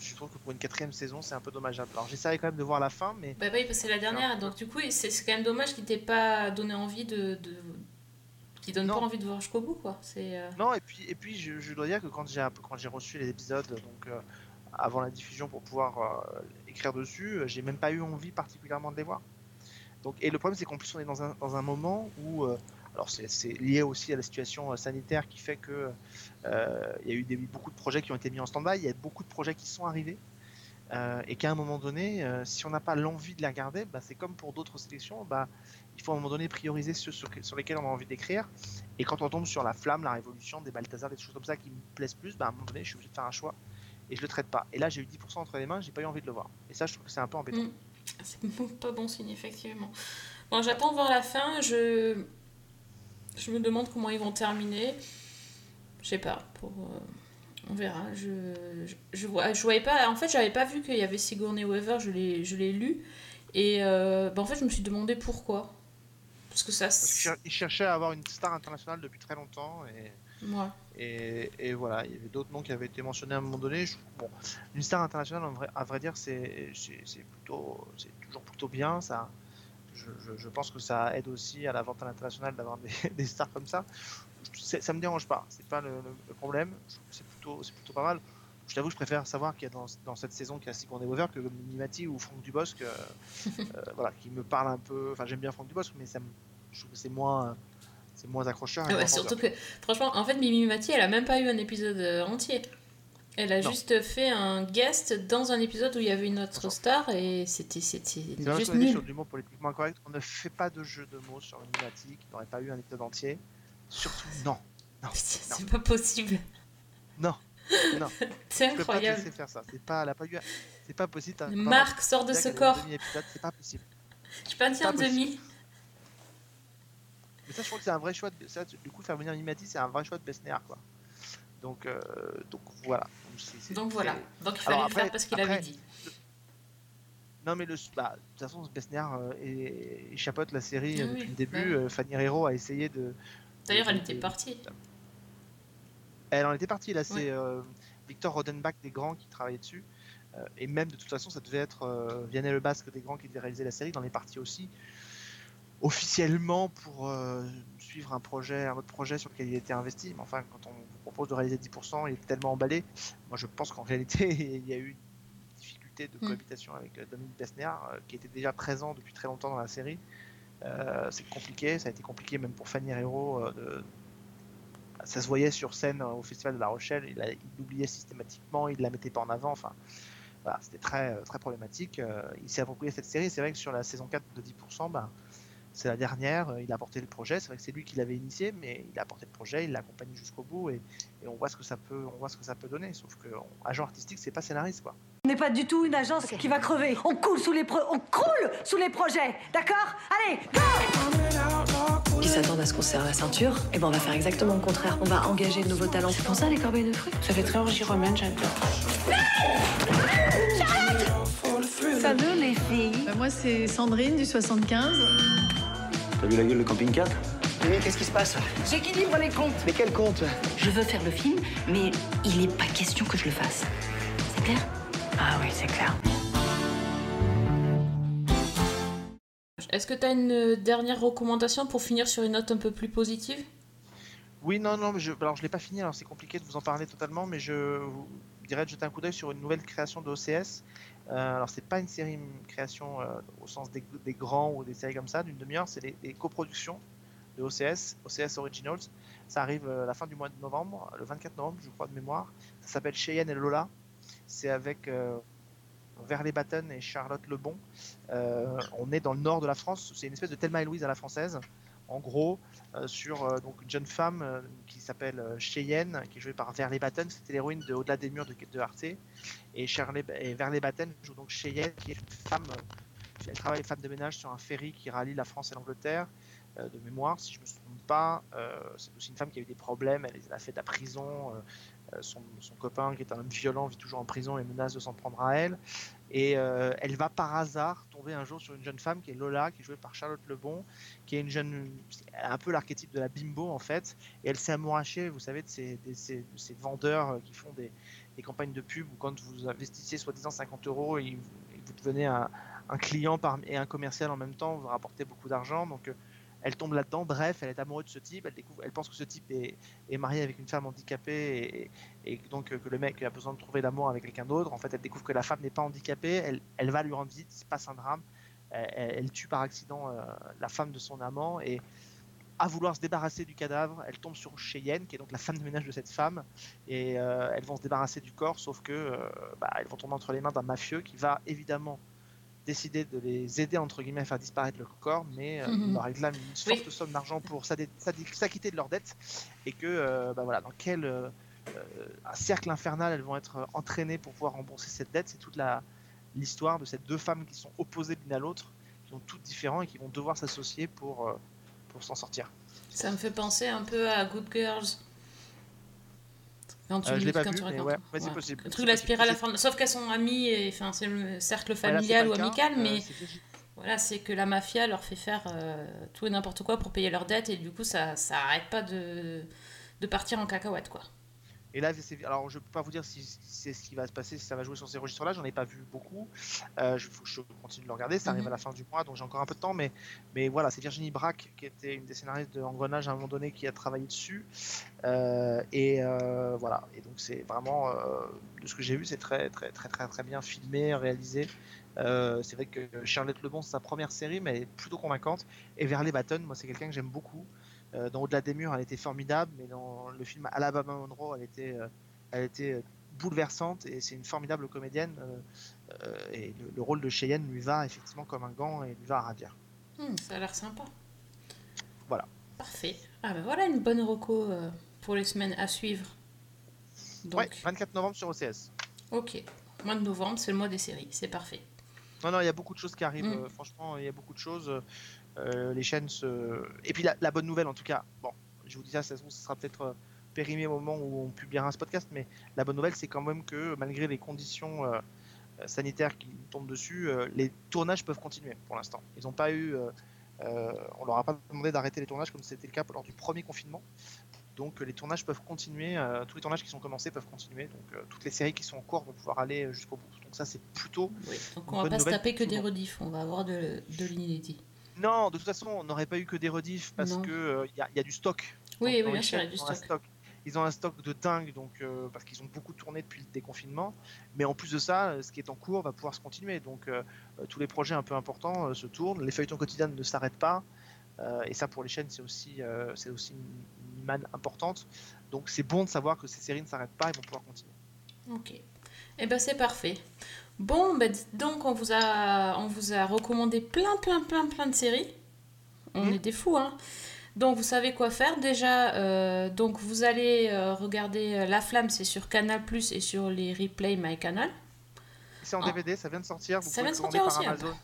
je trouve que pour une quatrième saison, c'est un peu dommageable. Alors j'essaierai quand même de voir la fin, mais Bah oui, parce que c'est la dernière, donc du coup, c'est quand même dommage qu'il t'ait pas donné envie de. de... Qui donne pas envie de voir jusqu'au bout, quoi. C'est. euh, Non, et puis, et puis je, je dois dire que quand j'ai quand j'ai reçu les épisodes, donc euh, avant la diffusion pour pouvoir euh, écrire dessus, j'ai même pas eu envie particulièrement de les voir. Donc, et le problème, c'est qu'en plus, on est dans un, dans un moment où, alors c'est lié aussi à la situation euh, sanitaire qui fait que euh, il y a eu beaucoup de projets qui ont été mis en stand-by, il y a beaucoup de projets qui sont arrivés. euh, et qu'à un moment donné, si on n'a pas l'envie de les regarder, bah, c'est comme pour d'autres sélections, bah, il faut à un moment donné prioriser ceux sur, lesquels on a envie d'écrire. Et quand on tombe sur la flamme, la révolution, des Balthazar, des choses comme ça qui me plaisent plus, bah, à un moment donné, je suis obligé de faire un choix et je le traite pas. Et là, j'ai eu 10% entre les mains, j'ai pas eu envie de le voir. Et ça, je trouve que c'est un peu embêtant. Mm. C'est pas bon signe, effectivement. Bon, j'attends voir la fin. Je, je me demande comment ils vont terminer. Je sais pas. Pour, euh, On verra. Je, je, je vois, je voyais pas. En fait, j'avais pas vu qu'il y avait Sigourney Weaver. Je l'ai, je l'ai lu. Et euh, bah, en fait, je me suis demandé pourquoi. Parce que ça. Ils cherchaient à avoir une star internationale depuis très longtemps et, Ouais. et, et voilà, il y avait d'autres noms qui avaient été mentionnés à un moment donné. Je- bon, une star internationale, en vrai, à vrai dire, c'est c'est- c'est plutôt, c'est toujours plutôt bien. Ça, je, je- je pense que ça aide aussi à la vente à l'international d'avoir des, des stars comme ça. Ça me dérange pas, c'est pas le, le- problème. C'est plutôt, pas mal. Je t'avoue, je préfère savoir qu'il y a dans, dans cette saison qu'il y a Sigourney Weaver que Mimati ou Franck Dubosc, euh, euh, voilà, qui me parle un peu. Enfin, j'aime bien Franck Dubosc, mais ça me, je trouve que c'est moins, c'est moins accrocheur. Ouais, surtout que, franchement, en fait, Mimi Mati, elle a même pas eu un épisode euh, entier. Elle a Non. juste fait un guest dans un épisode où il y avait une autre star et c'était c'était juste nul. sur du mot politiquement correct. On ne fait pas de jeu de mots sur une Mimati qui n'aurait pas eu un épisode entier. Surtout, non. Non. C'est pas possible. Non. Non. C'est Je peux pas te incroyable. laisser faire ça. C'est pas, elle a pas eu, c'est pas possible. Marc, sors de ce corps. C'est pas possible. Je pas dit Pas un demi. Mais ça, je trouve que c'est un vrai choix. De... Ça, du coup, faire venir Mimati, c'est un vrai choit de Besnéard, quoi. Donc, euh, donc voilà. Donc, c'est- c'est- Donc voilà. Donc il fallait Alors le faire parce qu'il avait dit. Non, mais le, bah, de toute façon, Besnéard euh, et, et chapeaute la série euh, Oui, depuis le début. euh, Fanny Herrero a essayé de. D'ailleurs, elle était partie. Elle en était partie. Là, c'est euh, Victor Rodenbach des Grands qui travaillait dessus. Euh, et même de toute façon, ça devait être euh, Vianney Le Basque des Grands qui devait réaliser la série. Dans les parties aussi. Officiellement pour euh, suivre un projet, un autre projet sur lequel il était investi. Mais enfin, quand on propose de réaliser 10%, il est tellement emballé. Moi, je pense qu'en réalité, il y a eu une difficulté de Mm. cohabitation avec euh, Dominique Besnéard, euh, qui était déjà présent depuis très longtemps dans la série. Euh, c'est compliqué, ça a été compliqué même pour Fanny Herrero de, ça se voyait sur scène au Festival de La Rochelle, il, a- il l'oubliait systématiquement, il la mettait pas en avant, enfin voilà, c'était très, très problématique. Il s'est approprié cette série, c'est vrai que sur la saison 4 de 10%, ben, c'est la dernière, euh, il a apporté le projet, c'est vrai que c'est lui qui l'avait initié, mais il a apporté le projet, il l'a accompagné jusqu'au bout et, et on voit ce que ça peut, on voit ce que ça peut donner. Sauf que on- agent artistique, c'est pas scénariste quoi. On n'est pas du tout une agence qui va crever. On coule sous les pro- on croule sous les projets, d'accord? Allez, go Qui s'attendent à ce qu'on se serre la ceinture, et ben on va faire exactement le contraire. On va engager de nouveaux talents. C'est pour ça les corbeilles de fruits. Ça fait très orgie romaine, j'adore. Salut les filles. Bah, moi, c'est Sandrine du 75. T'as vu la gueule de camping-car Mais qu'est-ce qui se passe J'équilibre les comptes. Mais quel compte Je veux faire le film, mais il n'est pas question que je le fasse. C'est clair? Ah oui, c'est clair. Est-ce que tu as une dernière recommandation pour finir sur une note un peu plus positive? Oui, non, non, mais je, alors je l'ai pas fini, alors c'est compliqué de vous en parler totalement, mais je vous dirais de jeter un coup d'œil sur une nouvelle création de OCS. Euh, alors c'est pas une série création euh, au sens des, grands ou des séries comme ça d'une demi-heure, c'est des, coproductions de OCS, OCS Originals. Ça arrive euh, à la fin du mois de novembre, le 24 novembre, je crois de mémoire. Ça s'appelle Cheyenne et Lola. C'est avec euh, Verley Batten et Charlotte Lebon. Euh, on est dans le nord de la France. C'est une espèce de Thelma et Louise à la française. En gros, euh, sur euh, donc une jeune femme euh, qui s'appelle euh, Cheyenne, qui est jouée par Verley Batten. C'était l'héroïne de Au-delà des murs de, de Arte. Et, Charlie, et Verley Batten joue donc Cheyenne, qui est une femme. euh, elle travaille femme de ménage sur un ferry qui rallie la France et l'Angleterre. euh, de mémoire, si je me trompe pas, euh, c'est aussi une femme qui a eu des problèmes. Elle, elle a fait de la prison. euh, euh, son, son copain, qui est un homme violent, vit toujours en prison et menace de s'en prendre à elle. Et euh, elle va par hasard tomber un jour sur une jeune femme qui est Lola, qui est jouée par Charlotte Lebon, qui est une jeune, un peu l'archétype de la bimbo en fait. Et elle s'est amourachée, vous savez, de ces, ces, ces vendeurs euh, qui font des, des campagnes de pub où quand vous investissez soi-disant 50 euros, et vous, vous devenez un, un client et un commercial en même temps, vous rapportez beaucoup d'argent. Donc euh, elle tombe là-dedans. Bref, elle est amoureuse de ce type. Elle, découvre, elle pense que ce type est, marié avec une femme handicapée et, donc euh, que le mec a besoin de trouver l'amour avec quelqu'un d'autre. En fait, elle découvre que la femme n'est pas handicapée. Elle, va lui rendre visite. Il se passe un drame. Elle, tue par accident euh, la femme de son amant et à vouloir se débarrasser du cadavre, elle tombe sur Cheyenne, qui est donc la femme de ménage de cette femme, et euh, elles vont se débarrasser du corps, sauf que bah, elles vont tomber entre les mains d'un mafieux qui va évidemment décider de les aider entre guillemets à faire disparaître leur corps, mais euh, Mhm. leur réclame une forte somme d'argent pour s'acquitter de leurs dettes, et que euh, bah, voilà, dans quel euh, euh, un cercle infernal elles vont être entraînées pour pouvoir rembourser cette dette, c'est toute la l'histoire de ces deux femmes qui sont opposées l'une à l'autre, qui sont toutes différentes et qui vont devoir s'associer pour pour s'en sortir. Ça me fait penser un peu à Good Girls. Tu, Euh, je l'ai pas quand vu, mais ouais, c'est possible, Le truc, la possible. spirale infernale. Sauf qu'elles sont amies, et enfin, c'est le cercle familial ou cas, amical, euh, mais voilà, c'est que la mafia leur fait faire euh, tout et n'importe quoi pour payer leurs dettes, et du coup, ça, ça arrête pas de, de partir en cacahuète, quoi. Et là, alors je peux pas vous dire si si c'est ce qui va se passer, si ça va jouer sur ces registres-là. J'en ai pas vu beaucoup. Euh, je, faut que je continue de le regarder. Ça arrive Mhm. à la fin du mois, donc j'ai encore un peu de temps. Mais, mais voilà, c'est Virginie Braque qui était une des scénaristes de Engrenage à un moment donné qui a travaillé dessus. Euh, et euh, voilà. Et donc c'est vraiment de ce que j'ai vu, c'est très très très très très bien filmé, réalisé. C'est vrai que Charlotte Lebon, c'est sa première série, mais elle est plutôt convaincante. Et Verley Batten, moi, c'est quelqu'un que j'aime beaucoup. Euh, dans Au-delà des murs, elle était formidable, mais dans le film Alabama Monroe, elle était, euh, elle était euh, bouleversante et c'est une formidable comédienne. et le, le rôle de Cheyenne lui va effectivement comme un gant et lui va à ravir. Hmm, ça a l'air sympa. Voilà. Parfait. Ah ben voilà une bonne reco pour les semaines à suivre. Donc, Ouais, 24 novembre sur OCS. ok. Mois de novembre, c'est le mois des séries, c'est parfait. Non, non, il y a beaucoup de choses qui arrivent. Mm. euh, franchement, il y a beaucoup de choses. Euh, les chaînes se. Et puis la, la bonne nouvelle, en tout cas, bon, je vous dis ça, ça ce sera peut-être euh, périmé au moment où on publiera ce podcast, mais la bonne nouvelle, c'est quand même que malgré les conditions euh, sanitaires qui tombent dessus, les tournages peuvent continuer pour l'instant. Ils n'ont pas eu. euh, on leur a pas demandé d'arrêter les tournages comme c'était le cas lors du premier confinement. Donc les tournages peuvent continuer, euh, tous les tournages qui sont commencés peuvent continuer, donc euh, toutes les séries qui sont en cours vont pouvoir aller jusqu'au bout. Donc ça c'est plutôt. Donc une on va pas se taper que des rediffs, on va avoir de, de l'inédit. Non, de toute façon, on n'aurait pas eu que des rediffs parce que euh, il y, a- y a du stock. Oui, Donc, oui, bien sûr, il y a du stock. Ils ont un stock de dingue, donc euh, parce qu'ils ont beaucoup tourné depuis le déconfinement. Mais en plus de ça, euh, ce qui est en cours va pouvoir se continuer. Donc euh, tous les projets un peu importants se tournent. Les feuilletons quotidiens ne s'arrêtent pas. Et ça, pour les chaînes, c'est aussi, c'est aussi une, manne importante. Donc c'est bon de savoir que ces séries ne s'arrêtent pas, ils vont pouvoir continuer. Ok. Eh ben c'est parfait. Bon, ben, dites donc on vous a on vous a recommandé plein plein plein plein de séries. On Mhm. est des fous, hein. Donc vous savez quoi faire déjà. euh, donc vous allez euh, regarder euh, La Flamme, c'est sur Canal Plus et sur les replays MyCanal. C'est en DVD, ça vient de sortir. Vous Ça vient de sortir par aussi, Amazon.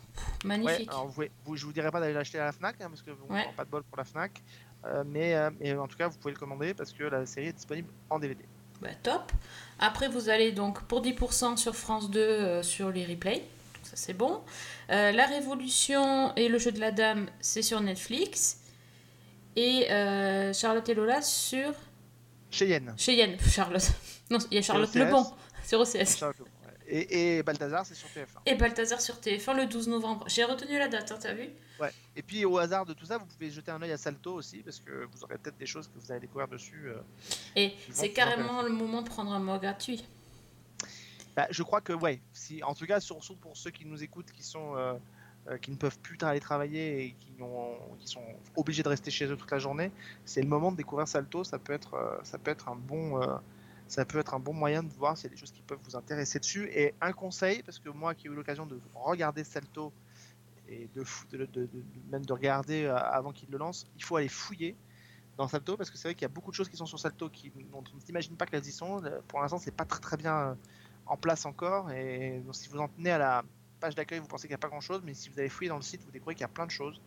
magnifique. Ouais, alors vous, je vous dirai pas d'aller l'acheter à la Fnac hein, parce que vous Ouais. pas de bol pour la Fnac. Euh, mais, mais en tout cas, vous pouvez le commander parce que la série est disponible en DVD. Bah, top. Après, vous allez donc pour 10% sur France 2 euh, sur les replays. Donc ça, c'est bon. Euh, la Révolution et le jeu de la dame, c'est sur Netflix. Et euh, Charlotte et Lola sur. Cheyenne. Cheyenne, Charlotte. Non, il y a Charlotte. Lebon sur OCS. Charlotte et Balthazar, c'est sur TF1. Et Balthazar sur TF1 le 12 novembre. J'ai retenu la date, hein, t'as vu? Ouais. Et puis au hasard de tout ça, vous pouvez jeter un œil à Salto aussi parce que vous aurez peut-être des choses que vous allez découvrir dessus. euh. Et c'est carrément le moment de prendre un mois gratuit. Bah, je crois que ouais. Si, en tout cas, surtout pour ceux qui nous écoutent, qui sont euh, euh, qui ne peuvent plus aller travailler et qui, ont, qui sont obligés de rester chez eux toute la journée, c'est le moment de découvrir Salto. Ça peut être ça peut être un bon ça peut être un bon moyen de voir s'il y a des choses qui peuvent vous intéresser dessus. Et un conseil, parce que moi qui ai eu l'occasion de regarder Salto et de, de- de- même de regarder euh, avant qu'il le lance, il faut aller fouiller dans Salto parce que c'est vrai qu'il y a beaucoup de choses qui sont sur Salto qui, dont on pas qu'elles y sont. Euh, Pour l'instant, c'est pas très très bien euh, en place encore. Et donc, si vous en tenez à la page d'accueil, vous pensez qu'il n'y a pas grand chose, mais si vous allez fouiller dans le site, vous découvrez qu'il y a plein de choses.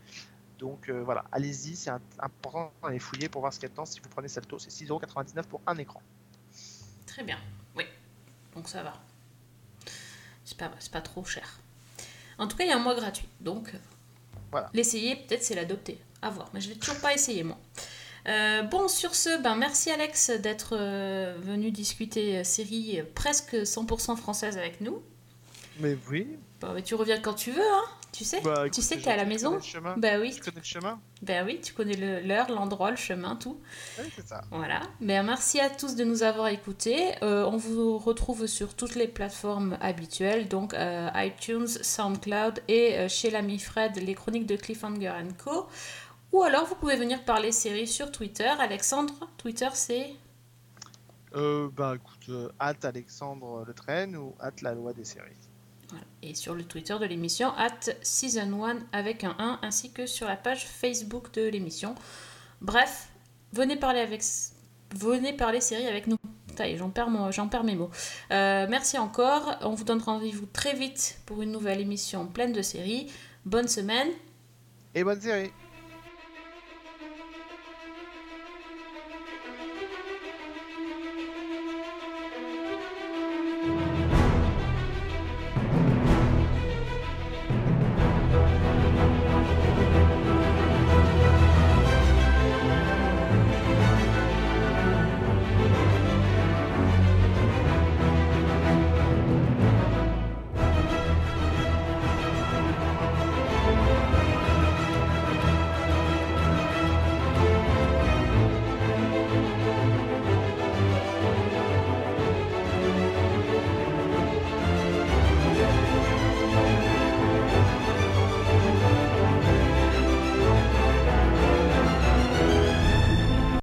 Donc voilà, allez-y, c'est important d'aller fouiller pour voir ce qu'il y a dedans. Si vous prenez Salto, c'est 6,99€ pour un écran. Très bien, oui. Donc ça va. C'est pas, pas trop cher. En tout cas, il y a un mois gratuit. Donc, euh, Voilà. l'essayer, peut-être c'est l'adopter. À voir. Mais je vais toujours pas essayer, moi. Euh, bon, sur ce, ben, merci Alex d'être euh, venu discuter série presque 100% française avec nous. Mais oui. Bon, mais tu reviens quand tu veux, hein Tu sais Bah, Tu sais, t'es à la maison. Bah oui. Tu connais le chemin Ben oui, tu connais le- l'heure, l'endroit, le chemin, tout. Oui, c'est ça. Voilà. Ben, merci à tous de nous avoir écoutés. Euh, on vous retrouve sur toutes les plateformes habituelles, donc euh, iTunes, SoundCloud et euh, chez l'ami Fred, les chroniques de Cliffhanger Co. Ou alors vous pouvez venir parler séries sur Twitter. Alexandre, Twitter c'est Euh, bah écoute, hâte Alexandre Le Train ou hâte la loi des séries. Et sur le Twitter de l'émission, at season 1 avec un 1, ainsi que sur la page Facebook de l'émission. Bref, venez parler avec venez parler série avec nous. J'en perds, mon- perds mes mots. Euh, merci encore. On vous donne rendez-vous très vite pour une nouvelle émission pleine de séries. Bonne semaine. Et bonne série